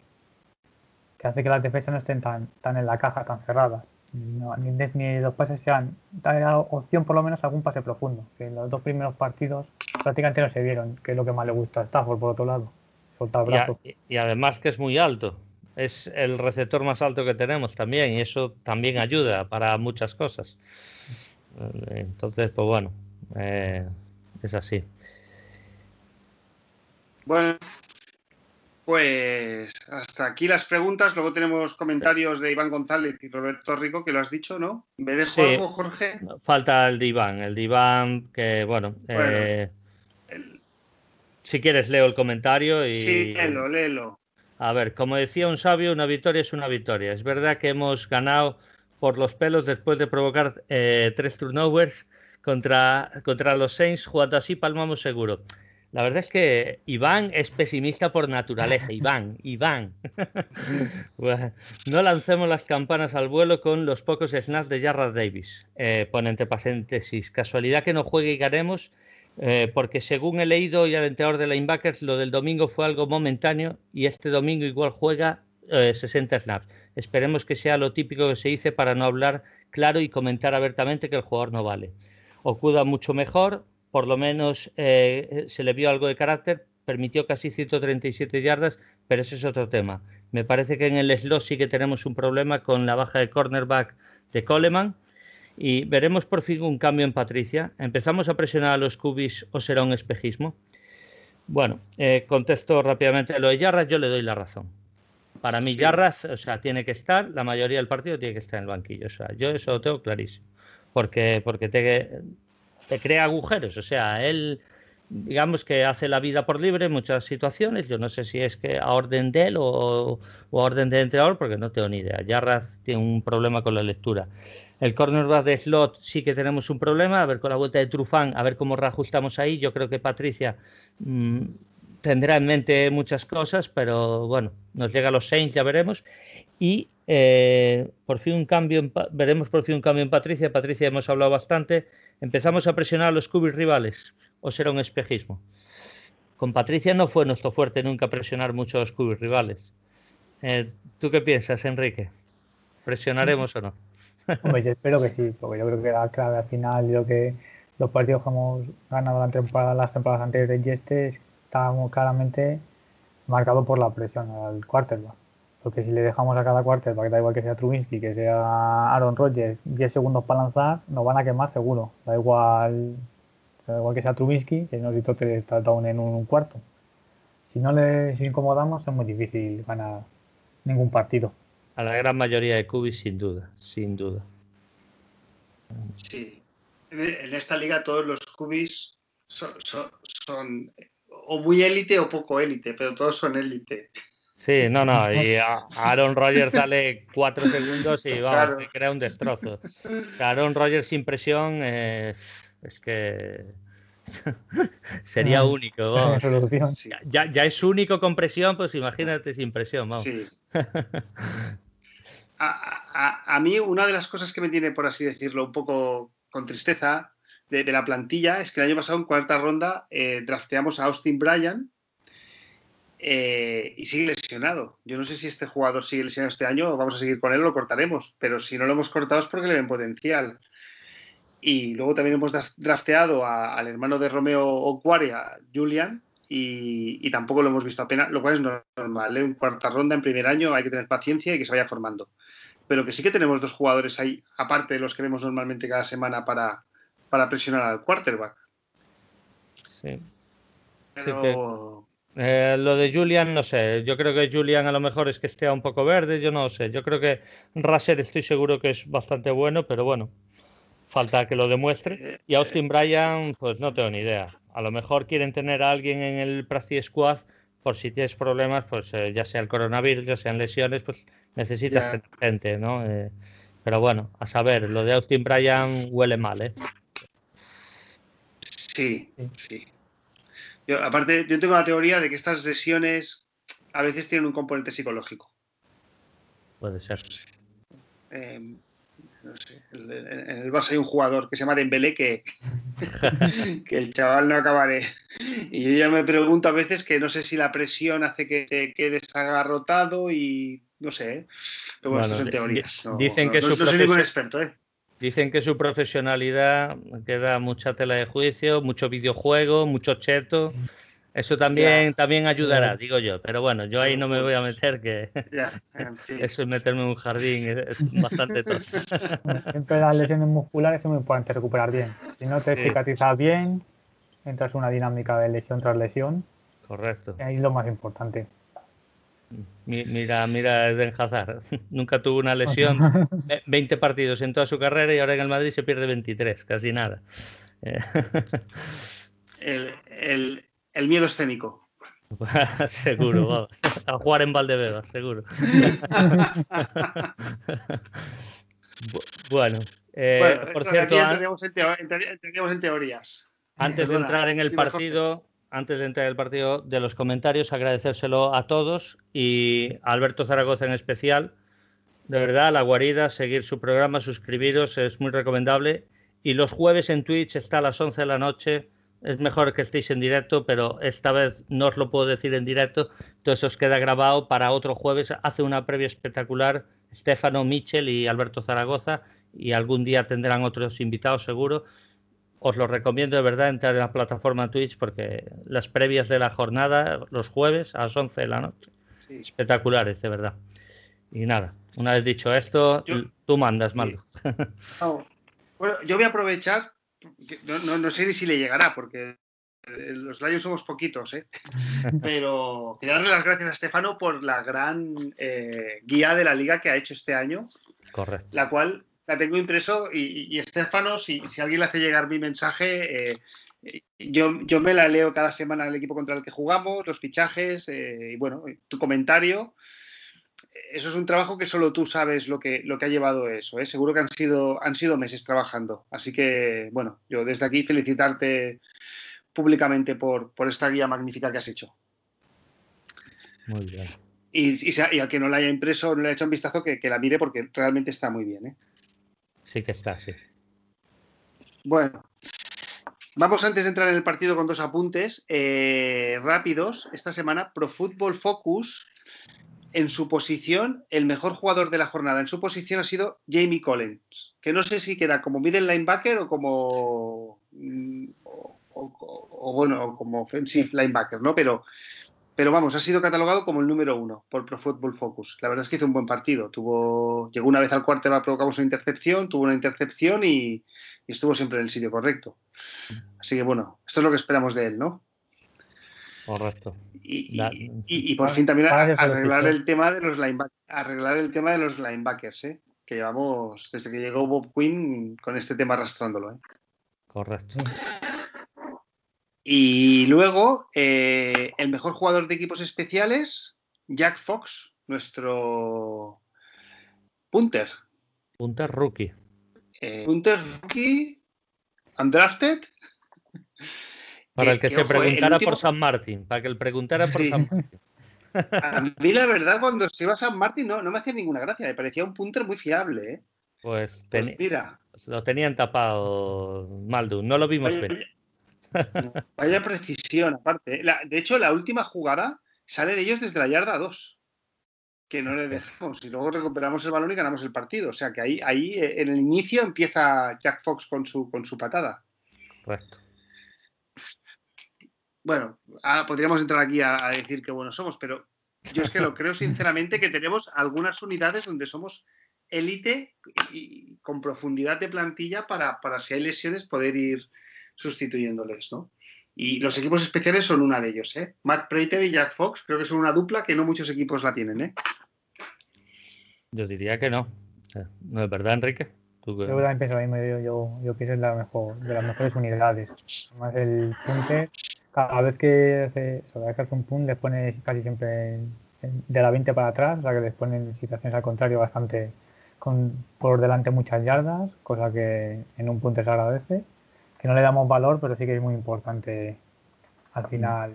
que hace que las defensas no estén tan, tan en la caja, tan cerradas. Ni, ni, los pases sean, da opción por lo menos algún pase profundo, que en los dos primeros partidos prácticamente no se vieron, que es lo que más le gusta a Stafford por otro lado, soltar brazo. y además que es muy alto es el receptor más alto que tenemos también y eso también ayuda para muchas cosas. Entonces, pues bueno, eh, es así. Bueno, pues hasta aquí las preguntas. Luego tenemos comentarios de Iván González y Roberto Rico, que lo has dicho, ¿no? ¿Me dejo algo, Jorge? Falta el de Iván. El de Iván, que bueno. Eh, si quieres, leo el comentario y. Sí, léelo, léelo. A ver, como decía un sabio, una victoria es una victoria. Es verdad que hemos ganado por los pelos después de provocar eh, tres turnovers contra, contra los Saints. Jugando así, palmamos seguro. La verdad es que Iván es pesimista por naturaleza. Iván, Iván. [laughs] no lancemos las campanas al vuelo con los pocos snaps de Jarrah Davis. Eh, pone entre paréntesis. Casualidad que no juegue y ganemos eh, porque según he leído y al entrenador de linebackers, lo del domingo fue algo momentáneo y este domingo igual juega 60 eh, snaps. Esperemos que sea lo típico que se dice para no hablar claro y comentar abiertamente que el jugador no vale. Okuda mucho mejor, por lo menos eh, se le vio algo de carácter, permitió casi 137 yardas, pero ese es otro tema. Me parece que en el slot sí que tenemos un problema con la baja de cornerback de Coleman y veremos por fin un cambio en Patricia. ¿Empezamos a presionar a los cubis o será un espejismo? Bueno, eh, contesto rápidamente lo de Yarras, yo le doy la razón. Para mí, Yarras, o sea, tiene que estar, la mayoría del partido tiene que estar en el banquillo. O sea, yo eso lo tengo clarísimo. Porque, porque te, te crea agujeros. O sea, él, digamos que hace la vida por libre en muchas situaciones. Yo no sé si es que a orden de él o, a orden del entrenador, porque no tengo ni idea. Yarras tiene un problema con la lectura. El cornerback de slot sí que tenemos un problema, a ver con la vuelta de Trufán, a ver cómo reajustamos ahí. Yo creo que Patricia mm, tendrá en mente muchas cosas, pero bueno, nos llega a los Saints, ya veremos. Y eh, por fin un cambio, veremos por fin un cambio en Patricia. Patricia hemos hablado bastante. Empezamos a presionar a los cubis rivales, o será un espejismo. Con Patricia no fue nuestro fuerte nunca presionar mucho a los cubis rivales. Eh, ¿Tú qué piensas, Enrique? ¿Presionaremos o no? [laughs] Hombre, yo espero que sí, porque yo creo que la clave al final, yo que los partidos que hemos ganado la temporada, las temporadas anteriores de este, estábamos claramente marcado por la presión al quarterback. Porque si le dejamos a cada quarterback, da igual que sea Trubinsky, que sea Aaron Rodgers, 10 segundos para lanzar, nos van a quemar seguro. Da igual, da igual que sea Trubinsky, que no necesito tres touchdowns en un cuarto. Si no les incomodamos, es muy difícil ganar ningún partido. A la gran mayoría de cubis, sin duda, sin duda. Sí. En esta liga todos los cubis son, son o muy élite o poco élite, pero todos son élite. Sí, no, no, y Aaron Rodgers sale cuatro segundos y vamos, crea un destrozo. Aaron Rodgers sin presión eh, es que [laughs] sería único. Ya, ya, es único con presión, pues imagínate sin presión, vamos. [laughs] A, mí una de las cosas que me tiene, por así decirlo, un poco con tristeza de, la plantilla es que el año pasado en cuarta ronda eh, drafteamos a Austin Bryan eh, y sigue lesionado. Yo no sé si este jugador sigue lesionado este año o vamos a seguir con él o lo cortaremos, pero si no lo hemos cortado es porque le ven potencial. Y luego también hemos drafteado al hermano de Romeo Ocuaria, Julian, y, tampoco lo hemos visto apenas, lo cual es normal. En ¿eh? cuarta ronda, en primer año, hay que tener paciencia y que se vaya formando. Pero que sí que tenemos dos jugadores ahí, aparte de los que vemos normalmente cada semana para, para presionar al quarterback. Sí. Eh, lo de Julian, no sé. Yo creo que Julian a lo mejor es que esté un poco verde, yo no sé. Yo creo que Rasser estoy seguro que es bastante bueno, pero bueno, falta que lo demuestre. Eh, y Austin Bryan, pues no tengo ni idea. A lo mejor quieren tener a alguien en el Practice Squad por si tienes problemas, pues eh, ya sea el coronavirus, ya sean lesiones, pues necesitas gente, ¿no? pero bueno, a saber, lo de Austin Bryan huele mal, ¿eh? Sí, sí. Yo, aparte, yo tengo la teoría de que estas lesiones a veces tienen un componente psicológico. Puede ser. Em, no sé, en el Barça hay un jugador que se llama Dembélé que, [laughs] que el chaval no acabaré. Y yo ya me pregunto a veces que no sé si la presión hace que te quedes agarrotado y no sé. ¿eh? Pero bueno, esto son teorías. dicen que no, su soy ningún experto, ¿eh? Dicen que su profesionalidad queda mucha tela de juicio, mucho videojuego, mucho cheto. Eso también, también ayudará, digo yo. Pero bueno, yo ahí no me voy a meter, que [laughs] eso es meterme en un jardín, es bastante tos. [laughs] Siempre las lesiones musculares son muy importantes recuperar bien. Si no te cicatrizas bien, entras en una dinámica de lesión tras lesión. Correcto. Ahí es lo más importante. Mira, mira Eden Hazard. [laughs] Nunca tuvo una lesión. [laughs] 20 partidos en toda su carrera y ahora en el Madrid se pierde 23, casi nada. [laughs] el, miedo escénico. seguro, vamos. A jugar en Valdebeba, seguro. bueno, eh, por cierto. Entraríamos en, teorías. Antes de entrar en el partido, antes de entrar en el partido, de los comentarios, agradecérselo a todos y a Alberto Zaragoza en especial. De verdad, la guarida, seguir su programa, suscribiros, es muy recomendable. Y los jueves en Twitch está a las 11 de la noche. Es mejor que estéis en directo, pero esta vez no os lo puedo decir en directo. Entonces os queda grabado para otro jueves. Hace una previa espectacular Stefano Michel y Alberto Zaragoza. Y algún día tendrán otros invitados seguro os lo recomiendo de verdad entrar en la plataforma Twitch porque las previas de la jornada, los jueves a las 11 de la noche, espectaculares, de verdad. Y nada, una vez dicho esto, tú mandas, Maldo. [laughs] Bueno, yo voy a aprovechar, no, sé ni si le llegará porque eh, los Lions somos poquitos, ¿eh? [laughs] pero quería darle las gracias a Estefano por la gran eh, guía de la liga que ha hecho este año. Correcto. La cual la tengo impreso y, y Estefano, si, alguien le hace llegar mi mensaje, eh, yo, yo, me la leo cada semana al equipo contra el que jugamos, los fichajes eh, y bueno, tu comentario. Eso es un trabajo que solo tú sabes lo que, lo que ha llevado eso. ¿eh? Seguro que han sido, han sido meses trabajando. Así que, bueno, yo desde aquí felicitarte públicamente por, por esta guía magnífica que has hecho. Muy bien. Y, y, al que no la haya impreso, no le haya hecho un vistazo, que, que la mire porque realmente está muy bien. ¿eh? Sí que está, sí. Bueno, vamos antes de entrar en el partido con dos apuntes eh, rápidos. Esta semana, Pro Football Focus, en su posición, el mejor jugador de la jornada en su posición ha sido Jamie Collins, que no sé si queda como middle linebacker o como. Mm, o, bueno, como offensive linebacker, ¿no? Pero pero vamos, ha sido catalogado como el número uno por Pro Football Focus. La verdad es que hizo un buen partido. Tuvo, llegó una vez al cuarto, provocamos una intercepción, tuvo una intercepción y, estuvo siempre en el sitio correcto. Así que bueno, esto es lo que esperamos de él, ¿no? Correcto. Y, por fin también arreglar el tema de los linebackers, arreglar el tema de los linebackers, ¿eh? que llevamos desde que llegó Bob Quinn con este tema arrastrándolo. ¿eh? Correcto. Y luego, eh, el mejor jugador de equipos especiales, Jack Fox, nuestro punter. Punter rookie. Eh, punter rookie, undrafted. [laughs] Para el que, se preguntara por San Martín, para que él preguntara por San Martín. [laughs] A mí la verdad cuando se iba a San Martín no, no me hacía ninguna gracia, me parecía un punter muy fiable. ¿eh? Pues, pues mira. Lo tenían tapado Maldu, no lo vimos ver. Vaya precisión, aparte. ¿eh? de hecho, la última jugada sale de ellos desde la yarda 2. Que no le dejamos. Y luego recuperamos el balón y ganamos el partido. O sea que ahí, ahí eh, en el inicio empieza Jack Fox con su, con su patada. Correcto. Bueno, podríamos entrar aquí a, decir que buenos somos, pero yo es que lo creo sinceramente que tenemos algunas unidades donde somos élite y con profundidad de plantilla para, para si hay lesiones poder ir sustituyéndoles, ¿no? Y los equipos especiales son una de ellos, ¿eh? Matt Prater y Jack Fox, creo que son una dupla que no muchos equipos la tienen, ¿eh? Yo diría que no. ¿No es verdad, Enrique? Yo también pienso lo mismo, yo, yo, pienso en la mejor, de las mejores unidades. Además, el punte, cada vez que hace, que hace un punt, les pone casi siempre de la 20 para atrás, o sea que les ponen situaciones al contrario bastante con por delante muchas yardas, cosa que en un punto se agradece que no le damos valor, pero sí que es muy importante al final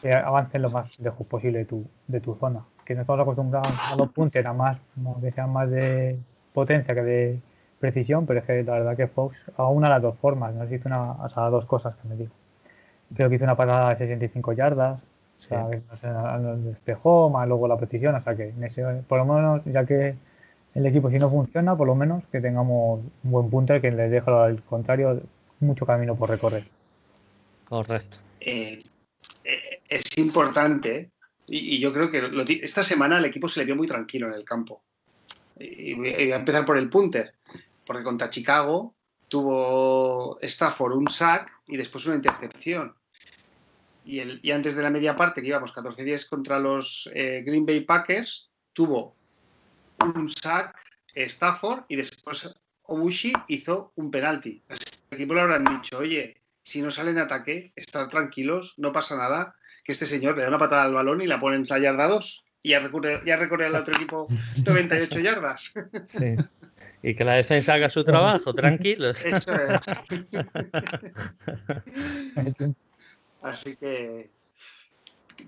que avancen lo más lejos posible de tu, de tu zona. Que no estamos acostumbrados a los puntos, a más, que sean más de potencia que de precisión, pero es que la verdad que Fox a una de las dos formas, no hizo una, o sea, dos cosas que me digo. Creo que hizo una pasada de 65 yardas, o sea, no sé, despejó, más luego la precisión, o sea que por lo menos ya que el equipo, si no funciona, por lo menos que tengamos un buen punto que les deje al contrario mucho camino por recorrer. Correcto. Eh, eh, es importante y, yo creo que esta semana el equipo se le vio muy tranquilo en el campo. Y, voy a empezar por el punter, porque contra Chicago tuvo Stafford un sack y después una intercepción. Y, el, y antes de la media parte, que íbamos 14-10 contra los eh, Green Bay Packers, tuvo un sack Stafford y después Obushi hizo un penalti. El equipo le habrán dicho, oye, si no sale en ataque, estar tranquilos, no pasa nada, que este señor le da una patada al balón y la pone en la yarda 2 y ya recorre, ya recorre al otro equipo [laughs] 98 yardas. Sí. Y que la defensa haga su trabajo, tranquilos. Eso es. [laughs] Así que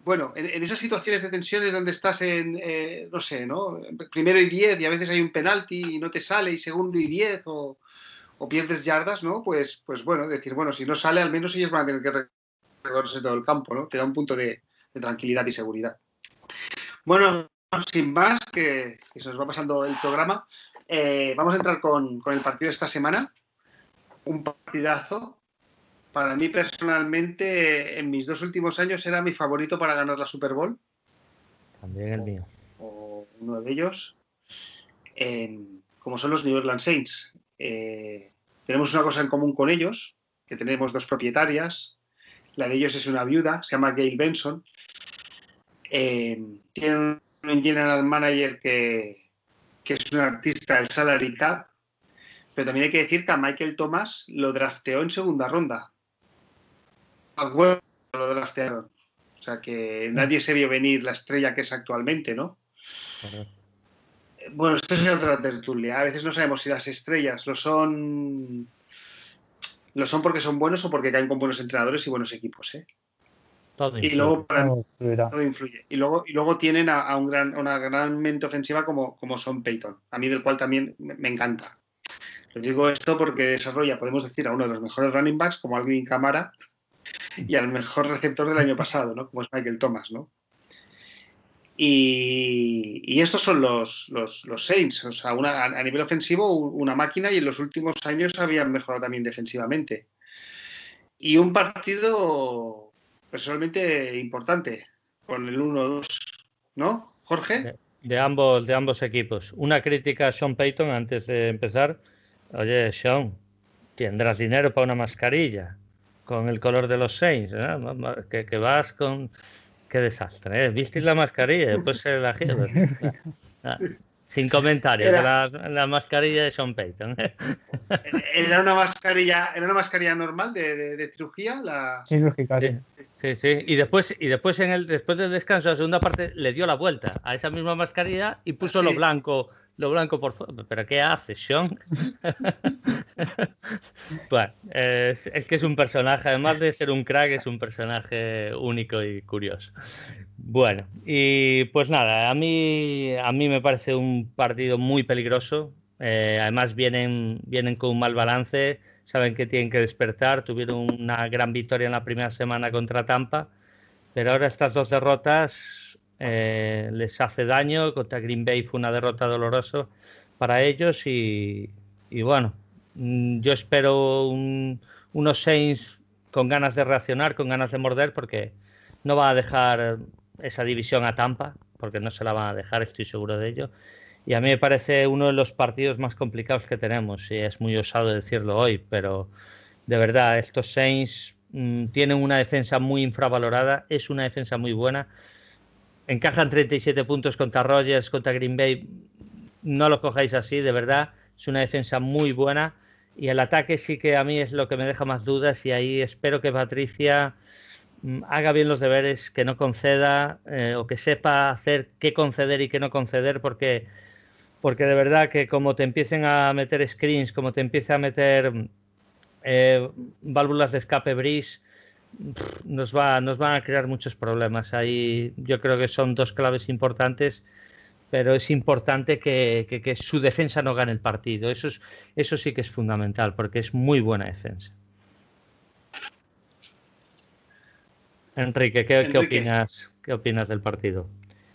bueno, en, esas situaciones de tensiones donde estás en, eh, no sé, ¿no? Primero y diez y a veces hay un penalti y no te sale y segundo y diez o, pierdes yardas, ¿no? Pues, pues bueno, decir, bueno, si no sale al menos ellos van a tener que recorrerse todo el campo, ¿no? Te da un punto de, tranquilidad y seguridad. Bueno, sin más, que, se nos va pasando el programa, eh, vamos a entrar con, con el partido de esta semana. Un partidazo para mí personalmente, en mis dos últimos años era mi favorito para ganar la Super Bowl. También el mío. O uno de ellos. como son los New Orleans Saints. Eh, tenemos una cosa en común con ellos, que tenemos dos propietarias. La de ellos es una viuda, se llama Gail Benson. Eh, tienen un general manager que, que es un artista del salary cap, pero también hay que decir que a Michael Thomas lo drafteó en segunda ronda lo draftearon. O sea que nadie se vio venir la estrella que es actualmente, ¿no? Bueno, esto es otra tertulia. A veces no sabemos si las estrellas lo son. Lo son porque son buenos o porque caen con buenos entrenadores y buenos equipos, ¿eh? y luego todo influye. Y luego, y luego tienen a, un gran, una gran mente ofensiva como, como son Peyton, a mí del cual también me, encanta. Les digo esto porque desarrolla, podemos decir, a uno de los mejores running backs, como Alvin Camara, y al mejor receptor del año pasado, ¿no? Como es Michael Thomas, ¿no? Y, estos son los, los, Saints, o sea, a nivel ofensivo una máquina y en los últimos años habían mejorado también defensivamente. Y un partido personalmente importante con el 1-2, ¿no, Jorge? De, ambos, de ambos equipos. Una crítica a Sean Payton antes de empezar. Oye, Sean, tendrás dinero para una mascarilla con el color de los Saints, que, que, vas con... Qué desastre, ¿eh? ¿Visteis la mascarilla? Después se la [laughs] sin comentarios, la, mascarilla de Sean Payton. [laughs] ¿Era una mascarilla, era una mascarilla normal de, de, cirugía? La... Sí, sí, sí, Y después, y después, en el, después del descanso, la segunda parte, le dio la vuelta a esa misma mascarilla y puso lo blanco lo blanco por fuera. ¿Pero qué hace, Sean? [laughs] bueno, es, que es un personaje, además de ser un crack, es un personaje único y curioso. Bueno, y pues nada, a mí, a mí me parece un partido muy peligroso. Eh, además vienen, vienen con un mal balance, saben que tienen que despertar, tuvieron una gran victoria en la primera semana contra Tampa, pero ahora estas dos derrotas eh, les hace daño. Contra Green Bay fue una derrota dolorosa para ellos y, bueno, mm, yo espero unos Saints con ganas de reaccionar, con ganas de morder, porque no va a dejar esa división a Tampa, porque no se la van a dejar, estoy seguro de ello. Y a mí me parece uno de los partidos más complicados que tenemos, y es muy osado decirlo hoy, pero de verdad, estos Saints mm, tienen una defensa muy infravalorada, es una defensa muy buena encajan 37 puntos contra Rogers, contra Green Bay. No lo cojáis así, de verdad. Es una defensa muy buena. Y el ataque sí que a mí es lo que me deja más dudas. Y ahí espero que Patricia haga bien los deberes, que no conceda eh, o que sepa hacer qué conceder y qué no conceder, porque, porque de verdad que como te empiecen a meter screens, como te empiece a meter eh, válvulas de escape bris, nos, va, nos van a crear muchos problemas. Ahí yo creo que son dos claves importantes, pero es importante que, su defensa no gane el partido. Eso, es, eso sí que es fundamental, porque es muy buena defensa. Enrique, ¿qué, opinas, ¿qué opinas del partido?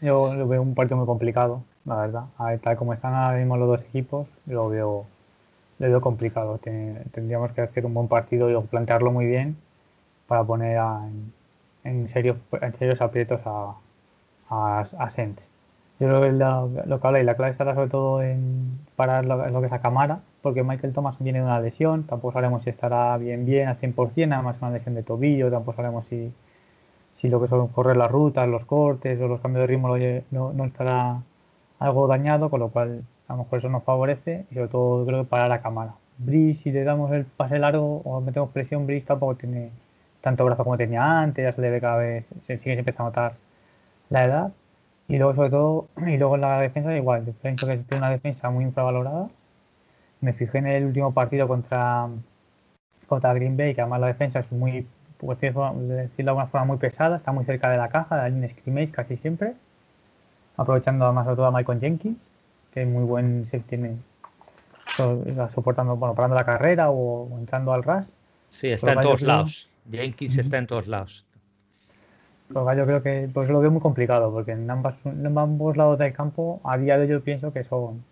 Yo lo veo un partido muy complicado, la verdad. A tal como están ahora mismo los dos equipos, lo veo, lo veo complicado. Tendríamos que hacer un buen partido y plantearlo muy bien para poner en, en, serios, en serios aprietos a, a, a Sent. Yo creo que lo, lo que habla y la clave estará sobre todo en parar lo, que es a Camara, porque Michael Thomas viene de una lesión, tampoco sabemos si estará bien bien al 100%, además una lesión de tobillo, tampoco sabemos si, si lo que son correr las rutas, los cortes o los cambios de ritmo no, estará algo dañado, con lo cual a lo mejor eso nos favorece y sobre todo creo que parar a Camara. Brice, si le damos el pase largo o metemos presión, Brice tampoco tiene tanto brazo como tenía antes, ya se le ve cada vez, se sigue empieza a notar la edad. Y luego, sobre todo, [clears throat] y luego en la defensa, igual, pienso que tiene una defensa muy infravalorada. Me fijé en el último partido contra, contra Green Bay, que además la defensa es muy, por decirlo de alguna forma, muy pesada, está muy cerca de la caja, de la línea scrimmage casi siempre. Aprovechando además sobre todo a Michael Jenkins, que es muy buen, se tiene soportando, bueno, parando la carrera o, entrando al RAS. Sí, está en todos lados. Jenkins está en todos lados. Pues yo creo que pues lo veo muy complicado, porque en, ambas, en ambos lados del campo, a día de hoy yo pienso que son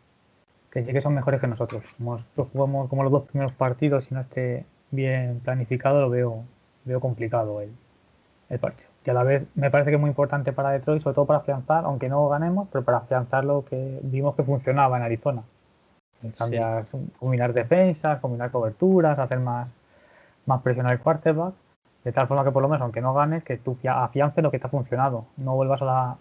que sí que son mejores que nosotros. Como nosotros jugamos como los dos primeros partidos y no esté bien planificado, lo veo, veo complicado el, el partido. Y a la vez me parece que es muy importante para Detroit, sobre todo para afianzar, aunque no ganemos, pero para afianzar lo que vimos que funcionaba en Arizona. Cambiar, combinar defensas, combinar coberturas, hacer más, más presión al quarterback de tal forma que por lo menos, aunque no ganes, que tú afiances lo que te ha funcionado. No vuelvas a la.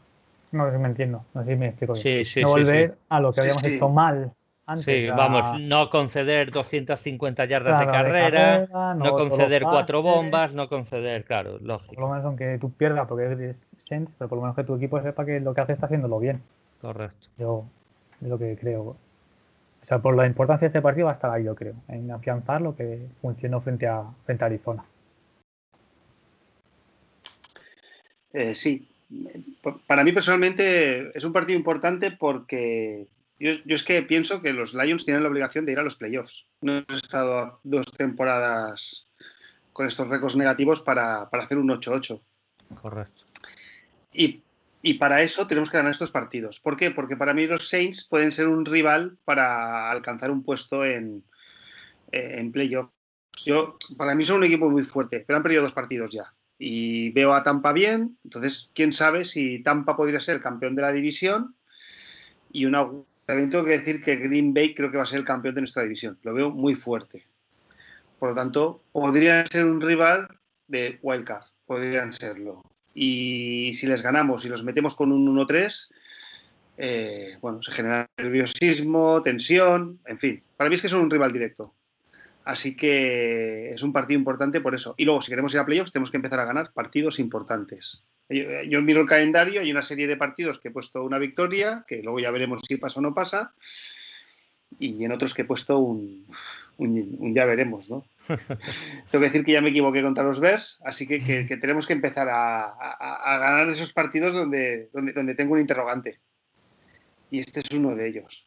No sé si me entiendo, no sé si me explico bien. no volver a lo que habíamos hecho mal antes. Sí, vamos, no conceder 250 yardas de, carrera, no, conceder cuatro bombas, no conceder, claro, lógico. Por lo menos aunque tú pierdas porque eres sense, pero por lo menos que tu equipo sepa que lo que hace está haciéndolo bien. Correcto. Yo es lo que creo. O sea, por la importancia de este partido va a estar ahí, yo creo, en afianzar lo que funcionó frente a, frente a Arizona. Eh, sí, para mí personalmente es un partido importante porque yo, es que pienso que los Lions tienen la obligación de ir a los playoffs. No he estado dos temporadas con estos récords negativos para, hacer un 8-8. Correcto. Y, para eso tenemos que ganar estos partidos. ¿Por qué? Porque para mí los Saints pueden ser un rival para alcanzar un puesto en, en playoffs. Yo, para mí son un equipo muy fuerte, pero han perdido dos partidos ya y veo a Tampa bien, entonces quién sabe si Tampa podría ser campeón de la división y una, también tengo que decir que Green Bay creo que va a ser el campeón de nuestra división, lo veo muy fuerte. Por lo tanto, podrían ser un rival de wildcard, podrían serlo. Y si les ganamos y los metemos con un 1-3, eh, bueno, se genera nerviosismo, tensión, en fin. Para mí es que son un rival directo. Así que es un partido importante por eso. Y luego, si queremos ir a playoffs, tenemos que empezar a ganar partidos importantes. Yo, miro el calendario, hay una serie de partidos que he puesto una victoria, que luego ya veremos si pasa o no pasa, y en otros que he puesto un, ya veremos, ¿no? [laughs] Tengo que decir que ya me equivoqué contra los Bears, así que, tenemos que empezar a, ganar esos partidos donde, donde, donde tengo un interrogante. Y este es uno de ellos.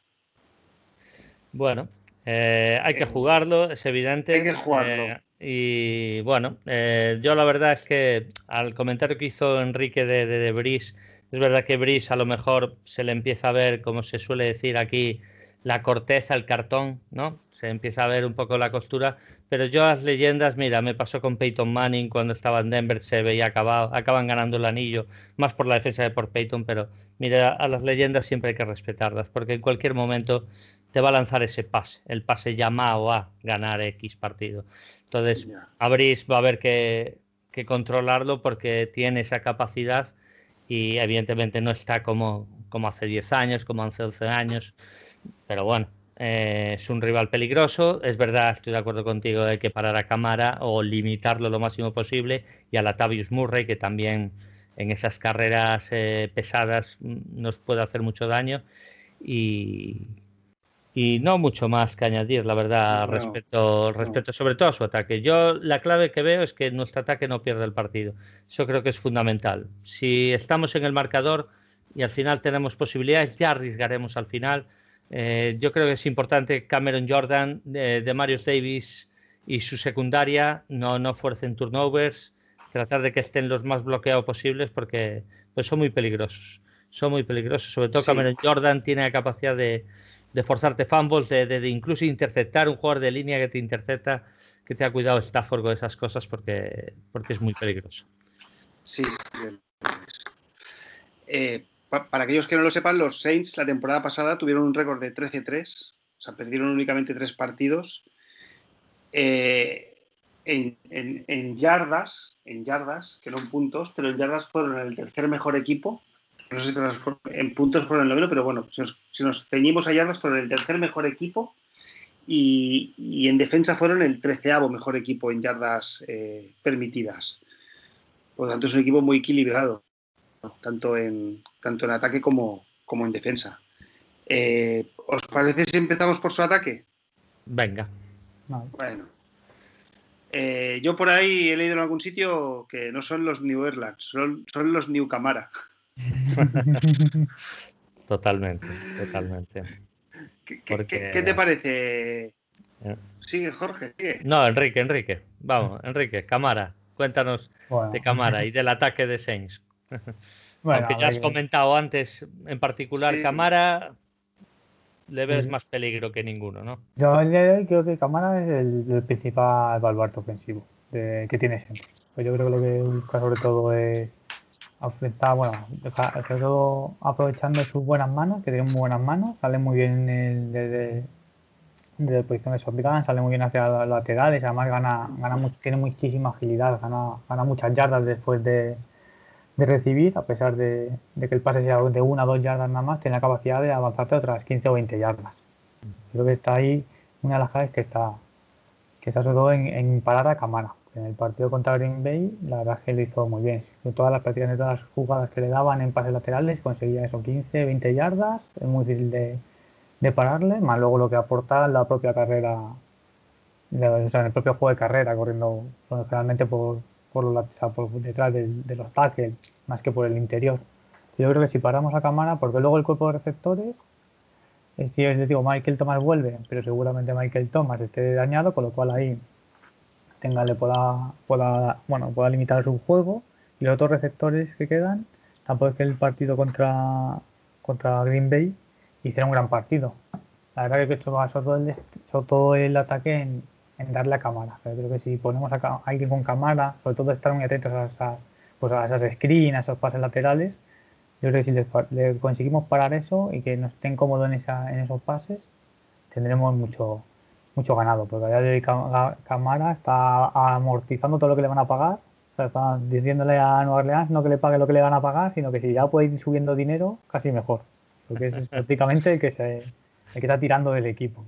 Bueno, eh, hay que eh, jugarlo, es evidente. Hay que jugarlo. Eh, y bueno, yo la verdad es que al comentario que hizo Enrique de, de, Brice, es verdad que Brice a lo mejor se le empieza a ver, como se suele decir aquí, la corteza, el cartón, ¿no? Se empieza a ver un poco la costura, pero yo las leyendas, mira, me pasó con Peyton Manning cuando estaba en Denver, se veía acabado, acaban ganando el anillo, más por la defensa de por Peyton, pero mira, a las leyendas siempre hay que respetarlas, porque en cualquier momento te va a lanzar ese pase, el pase llamado a ganar X partido. Entonces, Abris va a haber que, controlarlo porque tiene esa capacidad y evidentemente no está como, como hace 10 años, como hace 11 años, pero bueno, eh, es un rival peligroso. Es verdad, estoy de acuerdo contigo, hay que parar a cámara o limitarlo lo máximo posible y a Latavius Murray, que también en esas carreras eh, pesadas nos puede hacer mucho daño. Y, y no mucho más que añadir, la verdad, respecto, respecto sobre todo a su ataque. Yo la clave que veo es que nuestro ataque no pierda el partido. Eso creo que es fundamental. Si estamos en el marcador y al final tenemos posibilidades, ya arriesgaremos al final. Eh, yo creo que es importante Cameron Jordan, de, Marius Davis y su secundaria no, no fuercen turnovers, tratar de que estén los más bloqueados posibles porque pues son muy peligrosos. Son muy peligrosos. Sobre todo Cameron Jordan tiene la capacidad de de forzarte fumbles, de, incluso interceptar un jugador de línea que te intercepta, que te ha cuidado Stafford con esas cosas porque, porque es muy peligroso. Sí, sí. Eh, para aquellos que no lo sepan, los Saints la temporada pasada tuvieron un récord de 13-3, o sea, perdieron únicamente tres partidos. Eh, en, yardas, en yardas, que no en puntos, pero en yardas fueron el tercer mejor equipo no sé si en puntos fueron el noveno, pero bueno, si nos, ceñimos a yardas fueron el tercer mejor equipo y, en defensa fueron el treceavo mejor equipo en yardas eh, permitidas. Por lo tanto, es un equipo muy equilibrado, tanto, en, tanto en ataque como, como en defensa. Eh, ¿Os parece si empezamos por su ataque? Venga. Bueno. Eh, yo por ahí he leído en algún sitio que no son los New Orleans, son, son los New Camara. [laughs] totalmente, totalmente. ¿Qué, te parece? Eh. Sigue, Jorge, No, Enrique, Enrique. Vamos, Enrique, Camara. Cuéntanos de Camara y del ataque de Saints. [laughs] Aunque ya has comentado antes, en particular, Camara le ves más peligro que ninguno, ¿no? Yo creo que Camara es el, principal baluarte ofensivo que tiene siempre. Pues yo creo que lo que busca sobre todo es está, bueno, sobre todo aprovechando sus buenas manos, que tiene muy buenas manos, sale muy bien desde, desde posición de sale muy bien hacia los laterales, además gana, gana tiene muchísima agilidad, gana, gana muchas yardas después de, recibir, a pesar de, que el pase sea de una o dos yardas nada más, tiene la capacidad de avanzarte otras 15 o 20 yardas. Creo que está ahí una de las claves que está, que está sobre todo en, en parar a cámara en el partido contra Green Bay, la verdad es que lo hizo muy bien. Todas las prácticamente todas las jugadas que le daban en pases laterales, conseguía eso, 15, 20 yardas, es muy difícil de, pararle, más luego lo que aporta la propia carrera, o sea, en el propio juego de carrera, corriendo generalmente por, por, por detrás de, los tackles, más que por el interior. Yo creo que si paramos a cámara, porque luego el cuerpo de receptores, es que digo, Michael Thomas vuelve, pero seguramente Michael Thomas esté dañado, con lo cual ahí tenga, le pueda, pueda, bueno, pueda limitar su juego. Los otros receptores que quedan, tampoco es que el partido contra, contra Green Bay hiciera un gran partido. La verdad que he hecho todo el, todo el ataque en darle a cámara. Pero creo que si ponemos a, alguien con cámara, sobre todo estar muy atentos a, pues a esas screens, a esos pases laterales, yo creo que si le, conseguimos parar eso y que nos estén cómodos en, esos pases, tendremos mucho, mucho ganado, porque a día de Camara está amortizando todo lo que le van a pagar. O sea, diciéndole a Nueva Orleans no que le pague lo que le van a pagar, sino que si ya puede ir subiendo dinero, casi mejor. Porque es prácticamente el que, se, el que está tirando del equipo.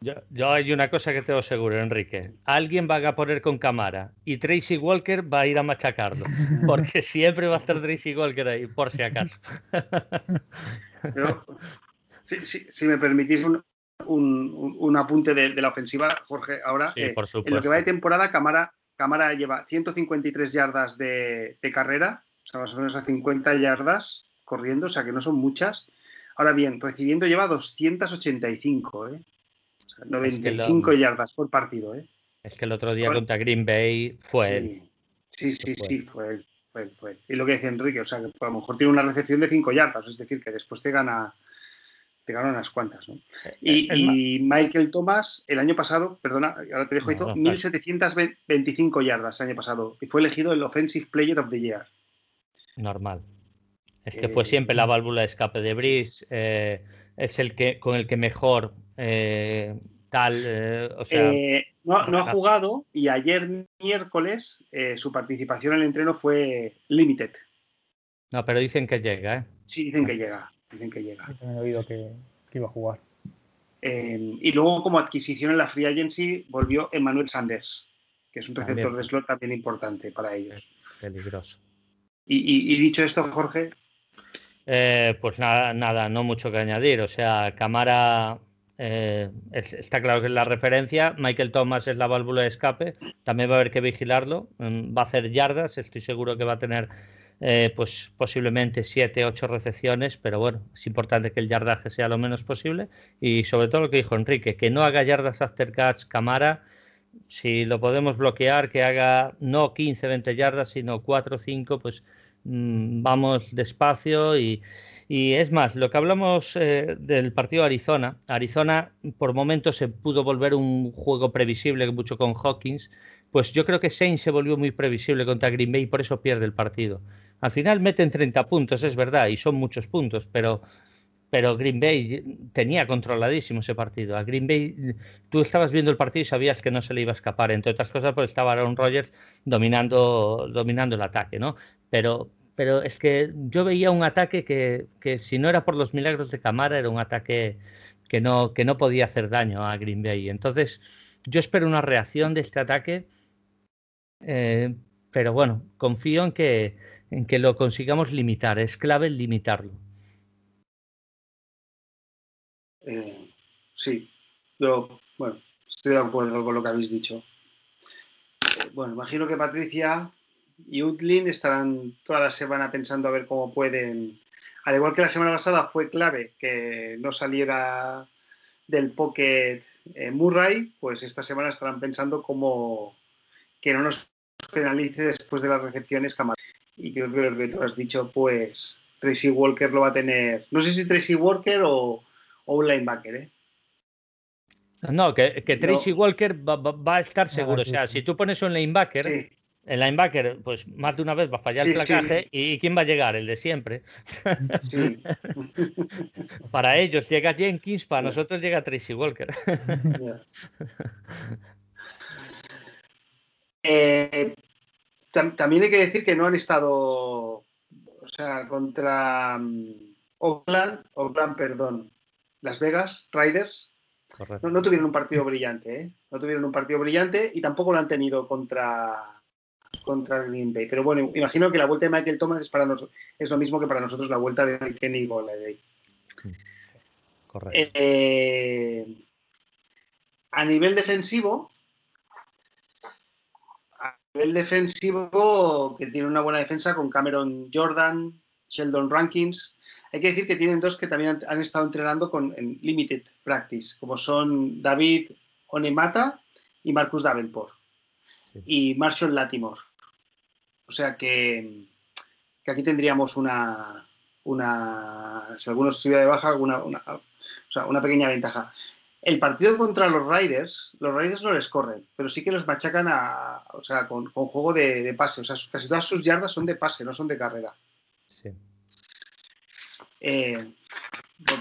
Yo, hay una cosa que tengo seguro, Enrique. Alguien va a poner con cámara y Tracy Walker va a ir a machacarlo. Porque [laughs] siempre va a estar Tracy Walker ahí, por si acaso. si, me permitís un, apunte de, la ofensiva, Jorge, ahora. Eh, en lo que va de temporada, cámara, cámara lleva 153 yardas de, de carrera, o sea, más o menos a 50 yardas corriendo, o sea que no son muchas. Ahora bien, recibiendo lleva 285, ¿eh? 95 yardas por partido. ¿eh? Es que el otro día contra Green Bay fue sí. él. Sí, sí, sí, fue él, fue Y lo que dice Enrique, o sea, que a lo mejor tiene una recepción de 5 yardas, es decir, que después te gana, gana unas cuantas. ¿no? Eh, y, Michael Thomas, el año pasado, perdona, ahora te dejo, hizo 1.725 yardas el año pasado y fue elegido el Offensive Player of the Year. Normal. Es que fue siempre la válvula de escape de Brice, eh, es el que con el que mejor eh, tal, eh, o sea, no, ha jugado y ayer miércoles su participación en el entreno fue limited. No, pero dicen que llega, ¿eh? Sí, dicen que llega, dicen que llega. he oído que, iba a jugar. y luego como adquisición en la Free Agency volvió Emmanuel Sanders, que es un receptor de slot también importante para ellos. Peligroso. y dicho esto, Jorge, eh, pues nada, nada, no mucho que añadir. O sea, Camara eh, está claro que es la referencia. Michael Thomas es la válvula de escape. También va a haber que vigilarlo. Mm, va a hacer yardas. Estoy seguro que va a tener eh, pues posiblemente 7, 8 recepciones. Pero bueno, es importante que el yardaje sea lo menos posible. Y sobre todo lo que dijo Enrique, que no haga yardas after catch Camara. Si lo podemos bloquear, que haga no 15, 20 yardas, sino 4 o 5, pues Mm, vamos despacio y, es más, lo que hablamos eh, del partido Arizona, Arizona por momentos se pudo volver un juego previsible mucho con Hawkins, pues yo creo que Saints se volvió muy previsible contra Green Bay y por eso pierde el partido. Al final meten 30 puntos, es verdad, y son muchos puntos, pero pero Green Bay tenía controladísimo ese partido. A Green Bay, tú estabas viendo el partido y sabías que no se le iba a escapar, entre otras cosas, porque estaba Aaron Rodgers dominando, dominando el ataque, ¿no? Pero, pero es que yo veía un ataque que, que, si no era por los milagros de Camara, era un ataque que no, que no podía hacer daño a Green Bay. Entonces, yo espero una reacción de este ataque, eh, pero bueno, confío en que, en que lo consigamos limitar. Es clave limitarlo. Eh, sí, yo, bueno, estoy de acuerdo con lo que habéis dicho. Bueno, imagino que Patricia y Utlin estarán toda la semana pensando a ver cómo pueden. Al igual que la semana pasada fue clave que no saliera del pocket eh, Murray, pues esta semana estarán pensando cómo que no nos penalice después de las recepciones Y creo que lo que tú has dicho, pues Tracy Walker lo va a tener. No sé si Tracy Walker o, o un linebacker, ¿eh? No, que, Tracy Walker va, a estar seguro. O sea, si tú pones un linebacker, el linebacker, pues más de una vez va a fallar el placaje. ¿Y quién va a llegar? El de siempre. [laughs] para ellos llega Jenkins, para nosotros llega Tracy Walker. [laughs] Eh, también hay que decir que no han estado, o sea, contra um, Oakland, Oakland, perdón, las Vegas Riders no, tuvieron un partido brillante, ¿eh? No tuvieron un partido brillante y tampoco lo han tenido contra, contra Green Bay. Pero bueno, imagino que la vuelta de Michael Thomas es, para nosotros, es lo mismo que para nosotros la vuelta de Kenny Golladay. Correcto. Eh, a nivel defensivo, a nivel defensivo, que tiene una buena defensa con Cameron Jordan, Sheldon Rankins, hay que decir que tienen dos que también han, estado entrenando con, en limited practice, como son David Onemata y Marcus Davenport. Y Marshall Latimore. O sea que, aquí tendríamos una, una, si alguno estuviera de baja, una, una, o sea, una pequeña ventaja. El partido contra los Raiders, los Raiders no les corren, pero sí que los machacan a, o sea, con, juego de, pase. O sea, casi todas sus yardas son de pase, no son de carrera. Sí. Eh,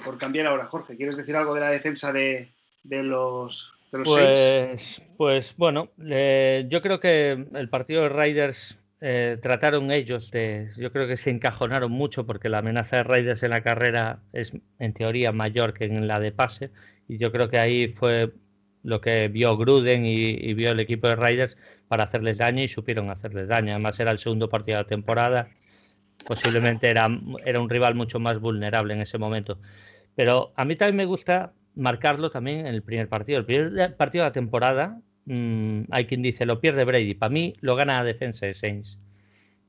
por, cambiar ahora, Jorge, ¿quieres decir algo de la defensa de, los, pues, Pues bueno, yo creo que el partido de Raiders eh, trataron ellos de. Yo creo que se encajonaron mucho porque la amenaza de Raiders en la carrera es en teoría mayor que en la de pase. Y yo creo que ahí fue lo que vio Gruden y, vio el equipo de Raiders para hacerles daño y supieron hacerles daño. Además, era el segundo partido de la temporada. Posiblemente era, era un rival mucho más vulnerable en ese momento. Pero a mí también me gusta marcarlo también en el primer partido. El primer partido de la temporada Mm, hay quien dice lo pierde Brady. Para mí lo gana la defensa de Saints.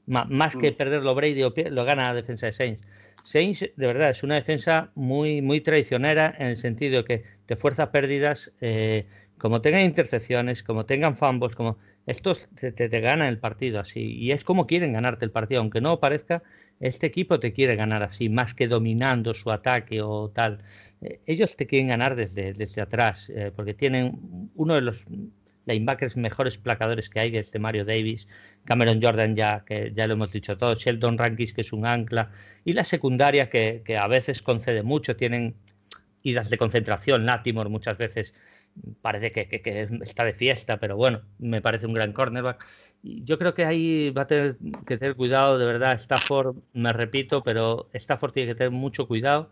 más que mm. perderlo Brady, lo gana la defensa de Saints. Saints, de verdad, es una defensa muy, muy traicionera en el sentido de que te fuerza pérdidas, eh, como tengan intercepciones, como tengan fumbles, como estos te, te, ganan el partido así. Y es como quieren ganarte el partido, aunque no parezca, este equipo te quiere ganar así, más que dominando su ataque o tal. Eh, ellos te quieren ganar desde, desde atrás, eh, porque tienen uno de los linebackers mejores placadores que hay, este Mario Davis, Cameron Jordan ya, que ya lo hemos dicho todo, Sheldon Rankis, que es un ancla, y la secundaria que, a veces concede mucho, tienen idas de concentración, Latimore muchas veces parece que, está de fiesta, pero bueno, me parece un gran cornerback. Yo creo que ahí va a tener que tener cuidado, de verdad, Stafford, me repito, pero Stafford tiene que tener mucho cuidado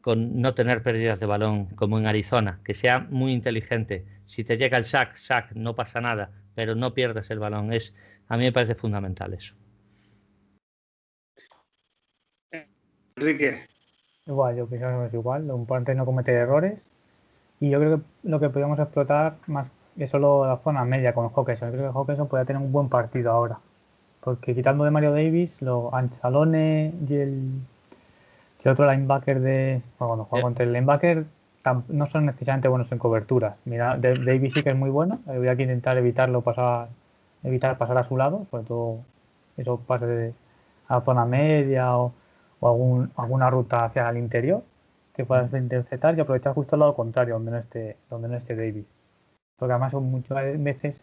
con no tener pérdidas de balón como en Arizona, que sea muy inteligente. Si te llega el sack, sack, no pasa nada, pero no pierdas el balón. Es, a mí me parece fundamental eso. Enrique. Igual, yo pienso que es igual. Un puente no comete errores. Y yo creo que lo que podemos explotar más es solo la zona media con Hawkinson. Yo creo que Hawkinson puede tener un buen partido ahora. Porque quitando de Mario Davis, lo Anchalone y el el otro linebacker de. Bueno, cuando juego contra el linebacker no son necesariamente buenos en cobertura. Mira, Davis sí que es muy bueno. Eh, voy a intentar evitarlo pasar, evitar pasar a su lado, sobre todo eso pase a la zona media o, algún, alguna ruta hacia el interior que puedas interceptar y aprovechar justo el lado contrario donde no esté, donde no esté Davis. Porque además son muchas veces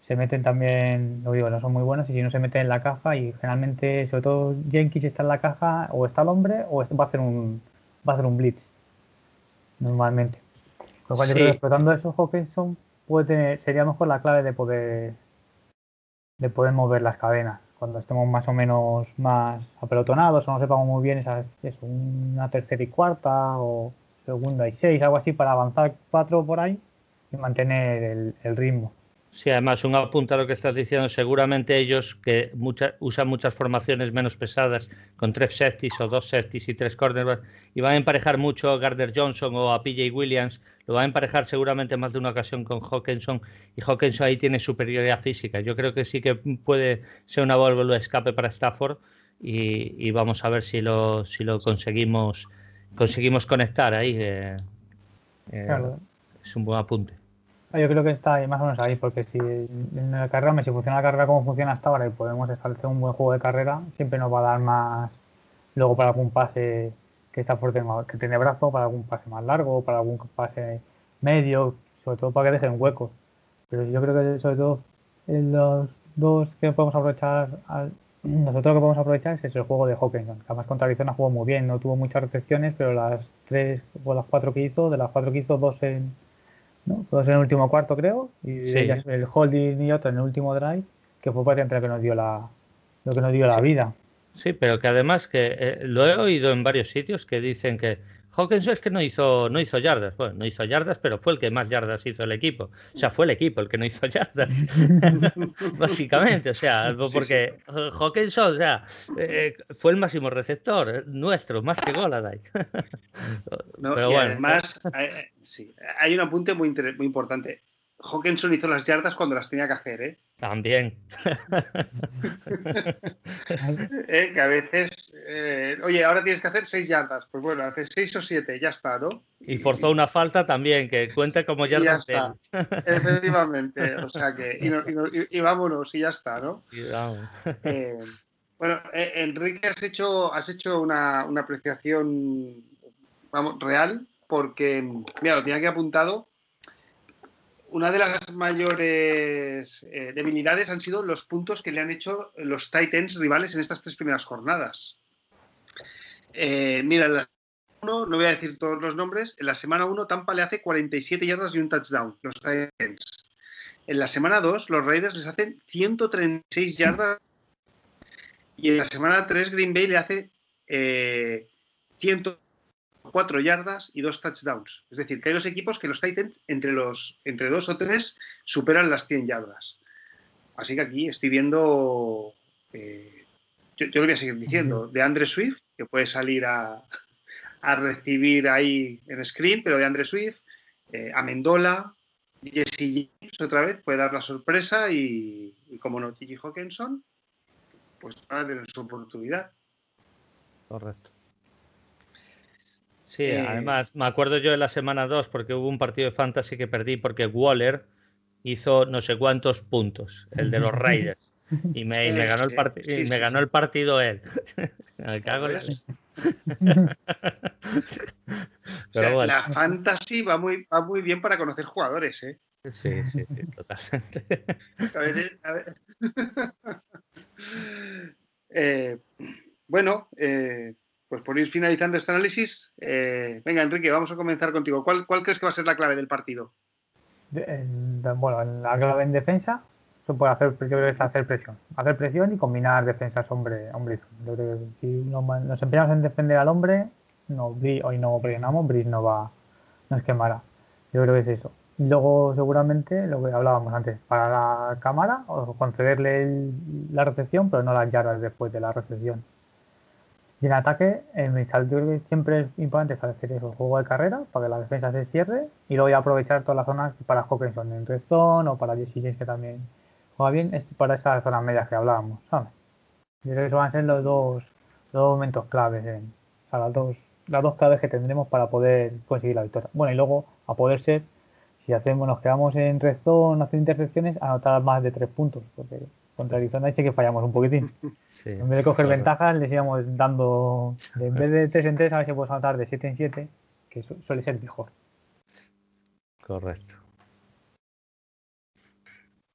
se meten también, lo digo, no son muy buenos y si no se meten en la caja y generalmente, sobre todo Jenkins está en la caja o está el hombre o va a hacer un va a hacer un blitz normalmente. Lo cual yo creo que explotando eso Hawkinson puede tener, sería mejor la clave de poder de poder mover las cadenas cuando estemos más o menos más apelotonados o no sepamos muy bien esa, es una tercera y cuarta o segunda y seis, algo así para avanzar cuatro por ahí y mantener el ritmo. Sí, además, un apunta a lo que estás diciendo. Seguramente ellos que usan muchas formaciones menos pesadas, con tres safeties o dos safeties y tres cornerbacks, y van a emparejar mucho a Gardner Johnson o a PJ Williams. Lo van a emparejar seguramente más de una ocasión con Hawkinson, y Hawkinson ahí tiene superioridad física. Yo creo que sí que puede ser una válvula de escape para Stafford, y, vamos a ver si lo, si lo conseguimos, conseguimos conectar ahí. Eh, eh, es un buen apunte. Yo creo que está ahí, más o menos ahí, porque si en la carrera, si funciona la carrera como funciona hasta ahora y podemos establecer un buen juego de carrera, siempre nos va a dar más luego para algún pase que está fuerte, que tiene brazo, para algún pase más largo, para algún pase medio, sobre todo para que dejen huecos. Pero yo creo que sobre todo los dos que podemos aprovechar, nosotros lo que podemos aprovechar es el juego de Hawkinson, que además contra Arizona jugó muy bien, no tuvo muchas recepciones, pero las tres o las cuatro que hizo, de las cuatro que hizo, dos en ¿no? Dos en el último cuarto, creo, y el holding y otro en el último drive, que fue prácticamente lo que nos dio la, lo que nos dio la vida. Sí, pero que además que eh, lo he oído en varios sitios que dicen que Hawkinson es que no hizo, no hizo yardas. Bueno, no hizo yardas, pero fue el que más yardas hizo el equipo. O sea, fue el equipo el que no hizo yardas. [laughs] Básicamente, o sea, porque Hawkinson, o sea, eh, fue el máximo receptor eh, nuestro, más que Goladay. no, [laughs] pero bueno. además, sí, hay un apunte muy, muy importante. Hawkinson hizo las yardas cuando las tenía que hacer, ¿eh? También. [laughs] Eh, que a veces, eh, oye, ahora tienes que hacer seis yardas. Pues bueno, hace seis o siete, ya está, ¿no? Y forzó una falta también, que cuenta como yardas. Ya Efectivamente, o sea que, y, vámonos, y ya está, ¿no? Eh, bueno, Enrique, has hecho, has hecho una, apreciación vamos, real porque, mira, lo tenía que apuntado. Una de las mayores eh, debilidades han sido los puntos que le han hecho los Titans rivales en estas tres primeras jornadas. Eh, mira, en la uno, no voy a decir todos los nombres, en la semana 1 Tampa le hace 47 yardas y un touchdown, los Titans. En la semana 2 los Raiders les hacen 136 yardas y en la semana 3 Green Bay le hace eh, 104 yardas y dos touchdowns. Es decir, que hay dos equipos que los Titans entre, los, entre dos o tres superan las 100 yardas. Así que aquí estoy viendo, eh, yo, yo, lo voy a seguir diciendo, de Andre Swift, que puede salir a, a recibir ahí en screen, pero de Andre Swift, eh, a Mendola, Jesse James otra vez puede dar la sorpresa y, y como no, T.J. Hawkinson, pues va a tener su oportunidad. Correcto. Sí, eh, además, me acuerdo yo de la semana 2 porque hubo un partido de fantasy que perdí porque Waller hizo no sé cuántos puntos, el de los [laughs] Raiders. Y me, y me ganó, el sí, sí, me ganó el partido él. [laughs] me cago en [laughs] o sea, bueno. La fantasy va muy, va muy bien para conocer jugadores, ¿eh? Sí, sí, sí, totalmente. A ver, a ver. eh, bueno, eh, pues por ir finalizando este análisis, eh, venga, Enrique, vamos a comenzar contigo. ¿Cuál, ¿Cuál, crees que va a ser la clave del partido? En, bueno, la clave en defensa se puede hacer, es hacer presión. Hacer presión y combinar defensas hombre, hombre si no, nos empeñamos en defender al hombre, no, hoy no presionamos, Brice no va, nos quemará. Yo creo que es eso. Y luego, seguramente, lo que hablábamos antes, para la cámara, o concederle la recepción, pero no las yardas después de la recepción. Y en ataque, en mi yo creo que siempre es importante establecer eso, juego de carrera, para que la defensa se cierre, y luego ya aprovechar todas las zonas para Hawkinson en red zone o para Jesse James, que también juega bien, es para esas zonas medias que hablábamos, ¿sabes? Yo creo que eso van a ser los dos, los momentos claves, en, o sea, las dos, las dos claves que tendremos para poder conseguir la victoria. Bueno, y luego, a poder ser, si hacemos, nos quedamos en red zone, hacer intercepciones, anotar más de tres puntos, porque contra Arizona sí que fallamos un poquitín. [laughs] Sí, en vez de coger claro. ventajas, les íbamos dando, de, en vez de 3 en 3, a ver si podemos anotar de 7 en 7, que su, suele ser mejor. Correcto.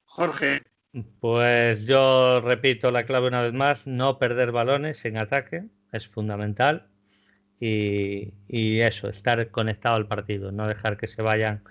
Jorge. Pues yo repito la clave una vez más, no perder balones en ataque, es fundamental. Y, y eso, estar conectado al partido, no dejar que se vayan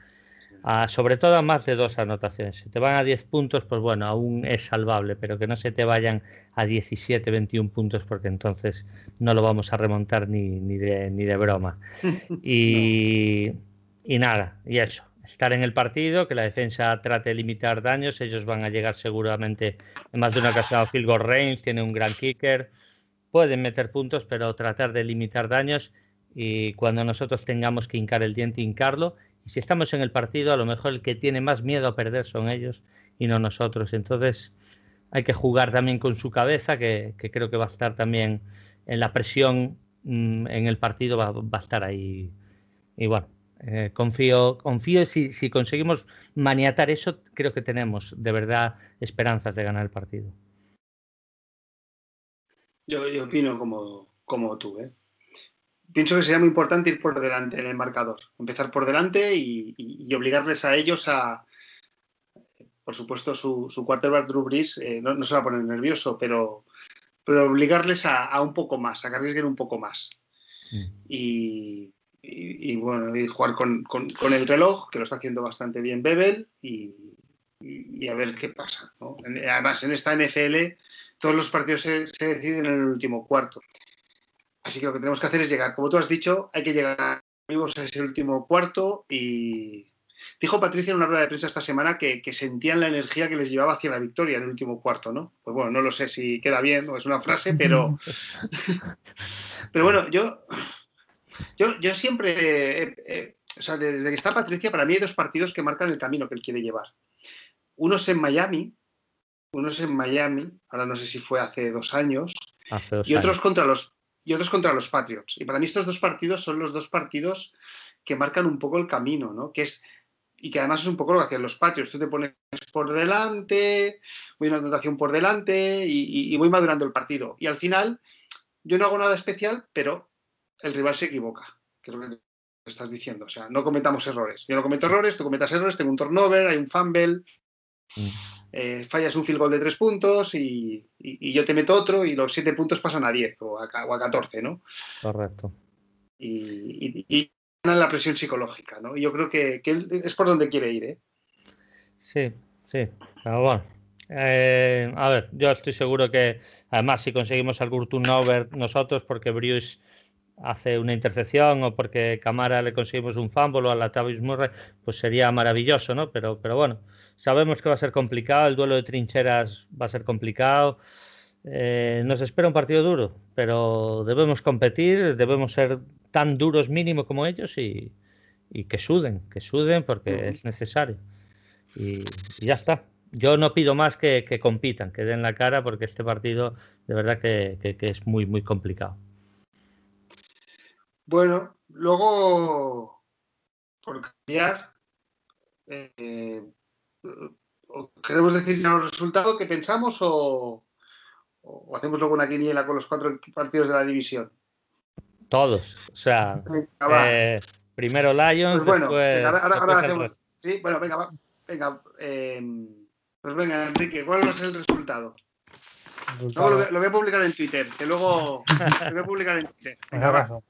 a, sobre todo a más de dos anotaciones. Si te van a 10 puntos, pues bueno, aún es salvable, pero que no se te vayan a 17, 21 puntos, porque entonces no lo vamos a remontar ni, ni, de, ni de broma. [laughs] Y, no. y nada, y eso, estar en el partido, que la defensa trate de limitar daños, ellos van a llegar seguramente en más de una ocasión a goal range, tiene un gran kicker, pueden meter puntos, pero tratar de limitar daños y cuando nosotros tengamos que hincar el diente, hincarlo y si estamos en el partido, a lo mejor el que tiene más miedo a perder son ellos y no nosotros. Entonces hay que jugar también con su cabeza, que, creo que va a estar también en la presión mmm, en el partido, va, va, a estar ahí. Y bueno, eh, confío, confío si, si conseguimos maniatar eso, creo que tenemos de verdad esperanzas de ganar el partido. Yo, yo opino como, como tú, ¿eh? Pienso que sería muy importante ir por delante en el marcador, empezar por delante y, y, y obligarles a ellos a, por supuesto, su, su quarterback Drew Brees eh, no, no, se va a poner nervioso, pero, pero obligarles a, a, un poco más, a que arriesguen un poco más. Mm. Y, y, bueno, y jugar con, con, con, el reloj, que lo está haciendo bastante bien Bebel, y, a ver qué pasa. ¿no? Además, en esta NFL todos los partidos se, se deciden en el último cuarto. Así que lo que tenemos que hacer es llegar. Como tú has dicho, hay que llegar vivos a ese último cuarto y dijo Patricia en una rueda de prensa esta semana que, que, sentían la energía que les llevaba hacia la victoria en el último cuarto, ¿no? Pues bueno, no lo sé si queda bien o es una frase, pero [laughs] pero bueno, yo yo, yo siempre eh, eh, o sea, desde que está Patricia, para mí hay dos partidos que marcan el camino que él quiere llevar. Uno es en Miami, uno es en Miami, ahora no sé si fue hace dos años, hace dos y otros años. contra los y otros contra los Patriots. Y para mí estos dos partidos son los dos partidos que marcan un poco el camino, ¿no? Que es, y que además es un poco lo que hacen los Patriots. Tú te pones por delante, voy una anotación por delante y, voy madurando el partido. Y al final, yo no hago nada especial, pero el rival se equivoca. Que lo que estás diciendo. O sea, no cometamos errores. Yo no cometo errores, tú cometas errores, tengo un turnover, hay un fumble, mm. Eh, fallas un field goal de tres puntos y, yo te meto otro y los siete puntos pasan a diez o a, o a 14, ¿no? Correcto. Y, y, ganan la presión psicológica, ¿no? Y yo creo que, es por donde quiere ir, ¿eh? Sí, sí. Pero bueno. Eh, a ver, yo estoy seguro que además si conseguimos algún turnover nosotros, porque Bruce hace una intercepción o porque Camara le conseguimos un fumble o a la Tavis Murray, pues sería maravilloso, ¿no? Pero, pero bueno, sabemos que va a ser complicado, el duelo de trincheras va a ser complicado. Eh, nos espera un partido duro, pero debemos competir, debemos ser tan duros mínimo como ellos y, que suden, que suden porque es necesario. Y, ya está. Yo no pido más que, compitan, que den la cara porque este partido de verdad que es muy, muy complicado. Bueno, luego, por cambiar, eh, ¿queremos decir los resultados que pensamos o, hacemos luego una quiniela con los cuatro partidos de la división? Todos, o sea, eh, primero Lions, pues bueno, después, ahora, hacemos, Sí, bueno, venga, venga, em, pues venga, Enrique, ¿cuál es el resultado? lo, voy a publicar en Twitter, que luego lo voy a publicar en Twitter. Venga, va.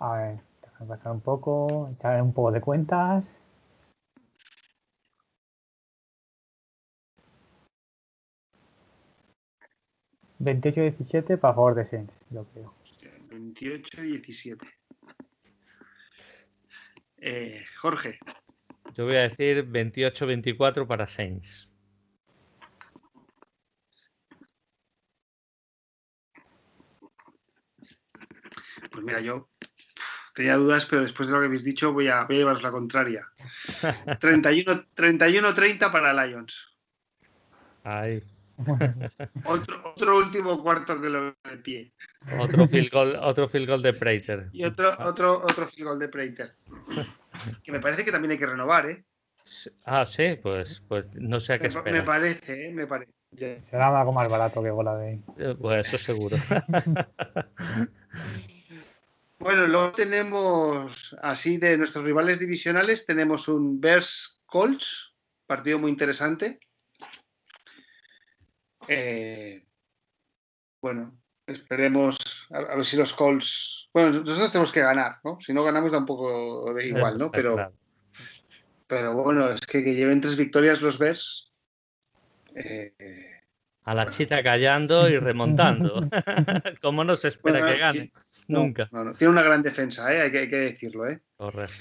A ver, déjame pasar un poco, echar un poco de cuentas. ¿28-17 para favor de Saints, yo creo. 28-17. Eh, Jorge. Yo voy a decir 28-24 para Saints. Pues mira, yo Tenía dudas, pero después de lo que habéis dicho voy a, llevaros la contraria. 31-30 para Lions. Ay. otro, último cuarto que lo de pie. Otro field goal, otro field goal de Prater. Y otro, otro, otro field goal de Prater. Que me parece que también hay que renovar, ¿eh? Ah, sí, pues, pues no sé a qué me, Me parece, ¿eh? Me parece. Será algo más barato que bola de eh, Pues eso seguro. [laughs] Bueno, luego tenemos, así de nuestros rivales divisionales, tenemos un Bears Colts, partido muy interesante. Eh, bueno, esperemos a, ver si los Colts. Bueno, nosotros tenemos que ganar, ¿no? Si no ganamos da un poco de igual, ¿no? Pero, pero bueno, es que, que lleven tres victorias los Bears. Eh, a la chita callando y remontando. [laughs] [laughs] ¿Cómo no se espera que gane? Nunca. tiene una gran defensa, ¿eh? hay, que, decirlo. ¿eh? Correcto.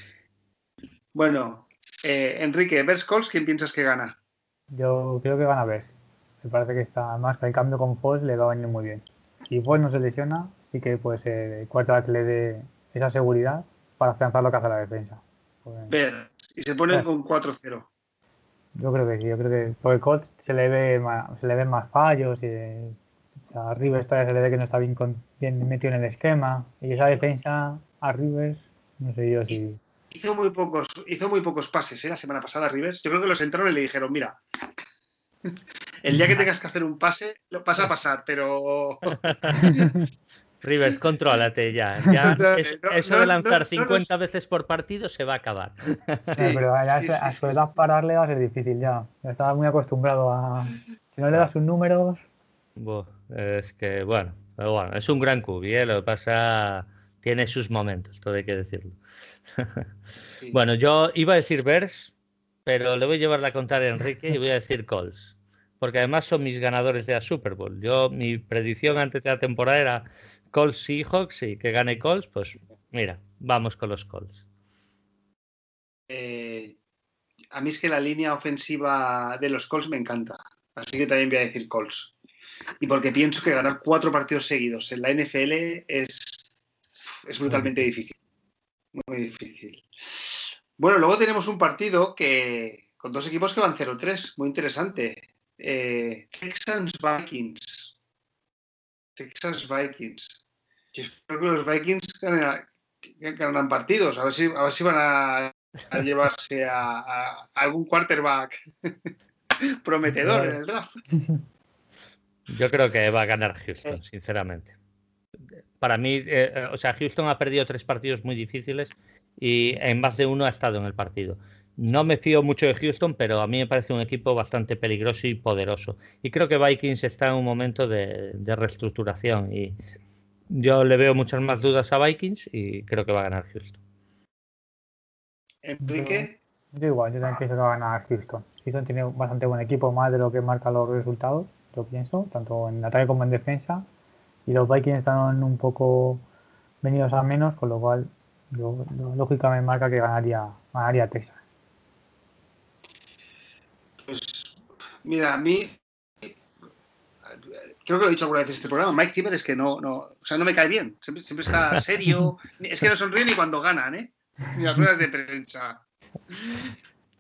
Bueno, eh, Enrique, ¿Bers Colts quién piensas que gana? Yo creo que gana Bers. Me parece que está más que el cambio con Foles le va a venir muy bien. Si Foles no se lesiona, sí que puede ser el cuarto que le dé esa seguridad para afianzar lo que hace la defensa. Pues, y se pone con 4-0. Yo creo que sí, yo creo que por el Colts se le ve se le ven más fallos y a Rivers todavía se le ve que no está bien, bien metido en el esquema. Y esa defensa a Rivers, no sé yo si. Hizo muy pocos, hizo muy pocos pases ¿eh? la semana pasada Rivers. Yo creo que los entraron y le dijeron, mira, [laughs] el día que tengas que hacer un pase, lo pasa a pasar, pero. [laughs] Rivers, contrólate ya. [laughs] eso de lanzar 50 veces por partido se va a acabar. pero a su edad pararle va a ser difícil ya. Ya estaba muy acostumbrado a. Si no le das sus números es que, bueno, bueno, es un gran cubi, ¿eh? lo que pasa, tiene sus momentos, todo hay que decirlo. [laughs] bueno, yo iba a decir Vers, pero le voy a llevar la contar a Enrique y voy a decir Colts, porque además son mis ganadores de la Super Bowl. Yo, mi predicción antes de la temporada era Colts Seahawks y que gane Colts, pues mira, vamos con los Colts. Eh, a mí es que la línea ofensiva de los Colts me encanta, así que también voy a decir Colts y porque pienso que ganar cuatro partidos seguidos en la NFL es, es brutalmente difícil. Muy difícil. Bueno, luego tenemos un partido que con dos equipos que van 0-3, muy interesante. Eh, Texans Vikings. Texas Vikings. Yo espero que los Vikings ganen, partidos, a ver si, a ver si van a, [laughs] llevarse a, algún quarterback [laughs] prometedor en el draft. [laughs] Yo creo que va a ganar Houston, sinceramente. Para mí, eh, eh, o sea, Houston ha perdido tres partidos muy difíciles y en más de uno ha estado en el partido. No me fío mucho de Houston, pero a mí me parece un equipo bastante peligroso y poderoso. Y creo que Vikings está en un momento de, reestructuración y yo le veo muchas más dudas a Vikings y creo que va a ganar Houston. Enrique. Yo, igual, yo también pienso que va a ganar Houston. Houston tiene bastante buen equipo, más de lo que marca los resultados, yo pienso, tanto en ataque como en defensa. Y los Vikings están un poco venidos a menos, con lo cual yo, lógica me marca que ganaría, ganaría Texas. Pues mira, a mí creo que lo he dicho alguna vez en este programa, Mike Zimmer es que no, no, o sea, no me cae bien, siempre, siempre está serio, [laughs] es que no sonríe ni cuando ganan, ¿eh? Ni las ruedas de prensa.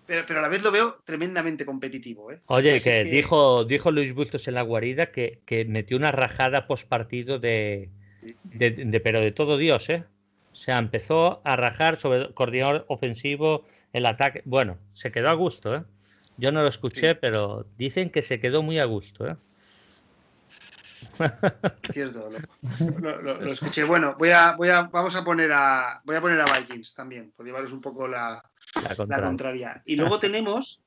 Pero, pero, a la vez lo veo tremendamente competitivo. ¿eh? Oye, que, Dijo, dijo Luis Bustos en la guarida que, que metió una rajada post partido de, de, pero de todo Dios, ¿eh? O sea, empezó a rajar sobre el coordinador ofensivo, el ataque. Bueno, se quedó a gusto, ¿eh? Yo no lo escuché, pero dicen que se quedó muy a gusto, ¿eh? Cierto, lo, escuché. Bueno, voy a, voy a, vamos a poner a, voy a poner a Vikings también, por llevaros un poco la, la contraria. Y luego tenemos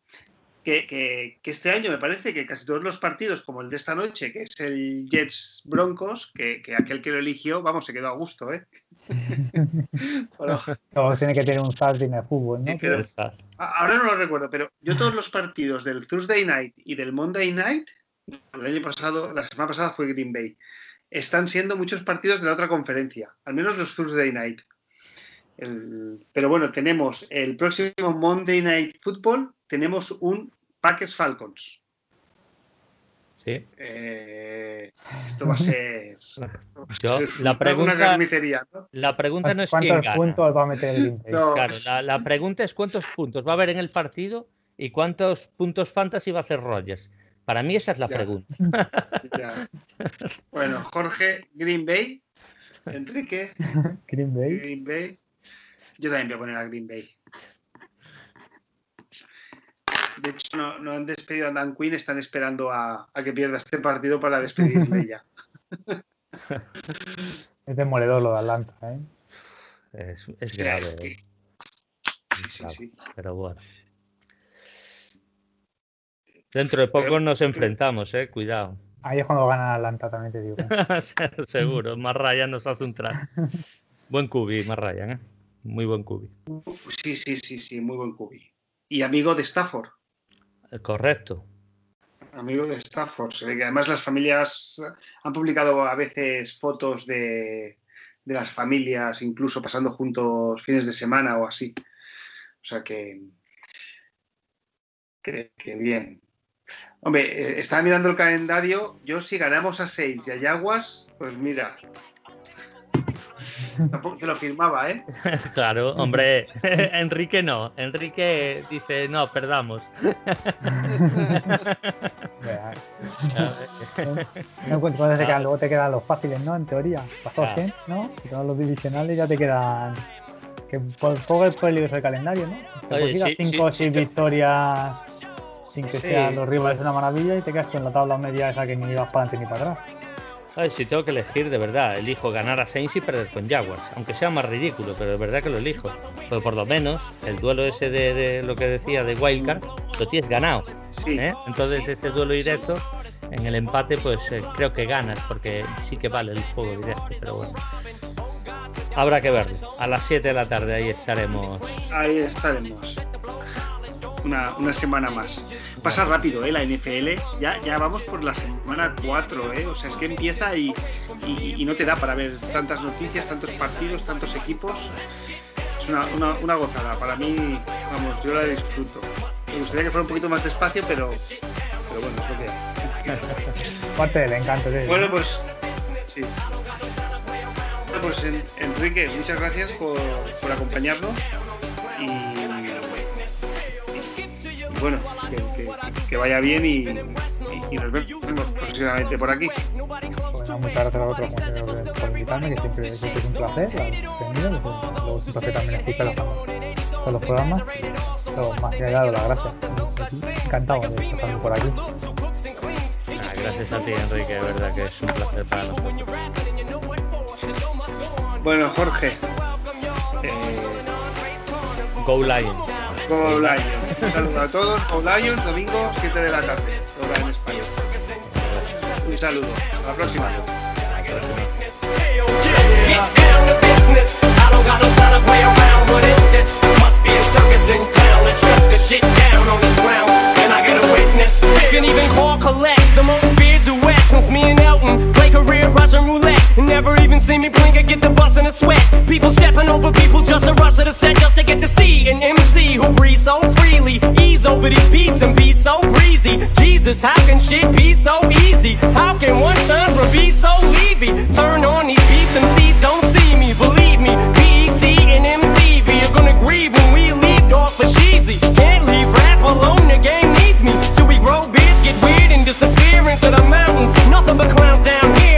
que, este año me parece que casi todos los partidos, como el de esta noche, que es el Jets Broncos, que, aquel que lo eligió, vamos, se quedó a gusto, ¿eh? [laughs] tiene que tener un Thursday de fútbol, ¿no? ahora no lo recuerdo, pero yo todos los partidos del Thursday Night y del Monday Night, el año pasado, la semana pasada fue Green Bay, están siendo muchos partidos de la otra conferencia, al menos los Thursday Night. pero bueno, tenemos el próximo Monday Night Football tenemos un Packers Falcons. Sí. Eh, esto va a ser. [laughs] la pregunta, ¿no? La pregunta no es quién gana. puntos va a meter el [laughs] Claro, la, pregunta es cuántos puntos va a haber en el partido y cuántos puntos fantasy va a hacer Rogers. Para mí esa es la pregunta. [laughs] Bueno, Jorge, Green Bay, Enrique. [laughs] Green Bay. Green Bay. Yo también voy a poner a Green Bay. De hecho, no, han despedido a Dan Quinn, están esperando a, que pierda este partido para despedirle ya. [laughs] es demoledor lo de Atlanta, ¿eh? Es, grave. ¿eh? Sí, sí, Pero bueno. Dentro de poco nos enfrentamos, eh. Cuidado. Ahí es cuando gana Atlanta, también te digo. [laughs] Seguro. Más Ryan nos hace un traje. buen cubi, más Ryan, ¿eh? Muy buen cubi. Sí, sí, sí, sí, muy buen cubi. Y amigo de Stafford. Correcto. Amigo de Stafford. que además las familias han publicado a veces fotos de, las familias, incluso pasando juntos fines de semana o así. O sea que, que, bien. Hombre, eh, estaba mirando el calendario. Yo, si ganamos a seis y a Yaguas, pues mira, Tampoco te lo firmaba, ¿eh? [laughs] claro, hombre, [laughs] Enrique no. Enrique dice, no, perdamos. [laughs] no encuentro que luego te quedan los fáciles, ¿no? En teoría. Pasó claro. ¿no? Y todos los divisionales ya te quedan. Que por poco es peligroso el calendario, ¿no? Te 5 o 6 victorias sin que sean los rivales una maravilla y te quedas con la tabla media esa que ni vas para adelante ni para atrás si tengo que elegir, de verdad, elijo ganar a Saints y perder con Jaguars, aunque sea más ridículo, pero de verdad que lo elijo. Pero por lo menos el duelo ese de, lo que decía de Wildcard, lo tienes ganado. ¿eh? Entonces ese duelo directo, en el empate, pues eh, creo que ganas, porque sí que vale el juego directo, pero bueno. Habrá que verlo. A las 7 de la tarde ahí estaremos. Ahí estaremos una, semana más. Pasa rápido, ¿eh? La NFL. Ya, ya vamos por la semana 4, ¿eh? O sea, es que empieza y, no te da para ver tantas noticias, tantos partidos, tantos equipos. Es una, gozada. Para mí, vamos, yo la disfruto. Me gustaría que fuera un poquito más despacio, pero, pero bueno, es lo que Parte [laughs] del encanto, Bueno, pues sí. Bueno, pues Enrique, muchas gracias por, por acompañarnos y bueno, que, vaya bien y, nos vemos próximamente por aquí. Bueno, muchas gracias a vosotros por invitarme, que siempre, es un placer, luego es un placer también escuchar con los programas. Pero más que nada, las gracias. Encantado de estar por aquí. gracias a ti, Enrique, de verdad que es un placer para nosotros. Bueno, Jorge, eh, Go Lions. Go Lions. Un saludo a todos. Go Lions, domingo, 7 de la tarde. Hora en España. Un saludo. Hasta la próxima. Get. the shit down on this ground. And I got a witness. You can even call collect the most feared duet since me and Elton play career Russian roulette. Never even see me blink or get the bus in a sweat. People stepping over people just to rush to the set just to get to see an MC who breathes so freely. Ease over these beats and be so breezy. Jesus, how can shit be so easy? How can one genre be so leavy? Turn on these beats and sees don't see me. Believe me, BET and MTV are gonna grieve when we off for cheesy. Can't leave rap alone, the game needs me. Till we grow beards, get weird, and disappear into the mountains. Nothing but clowns down here.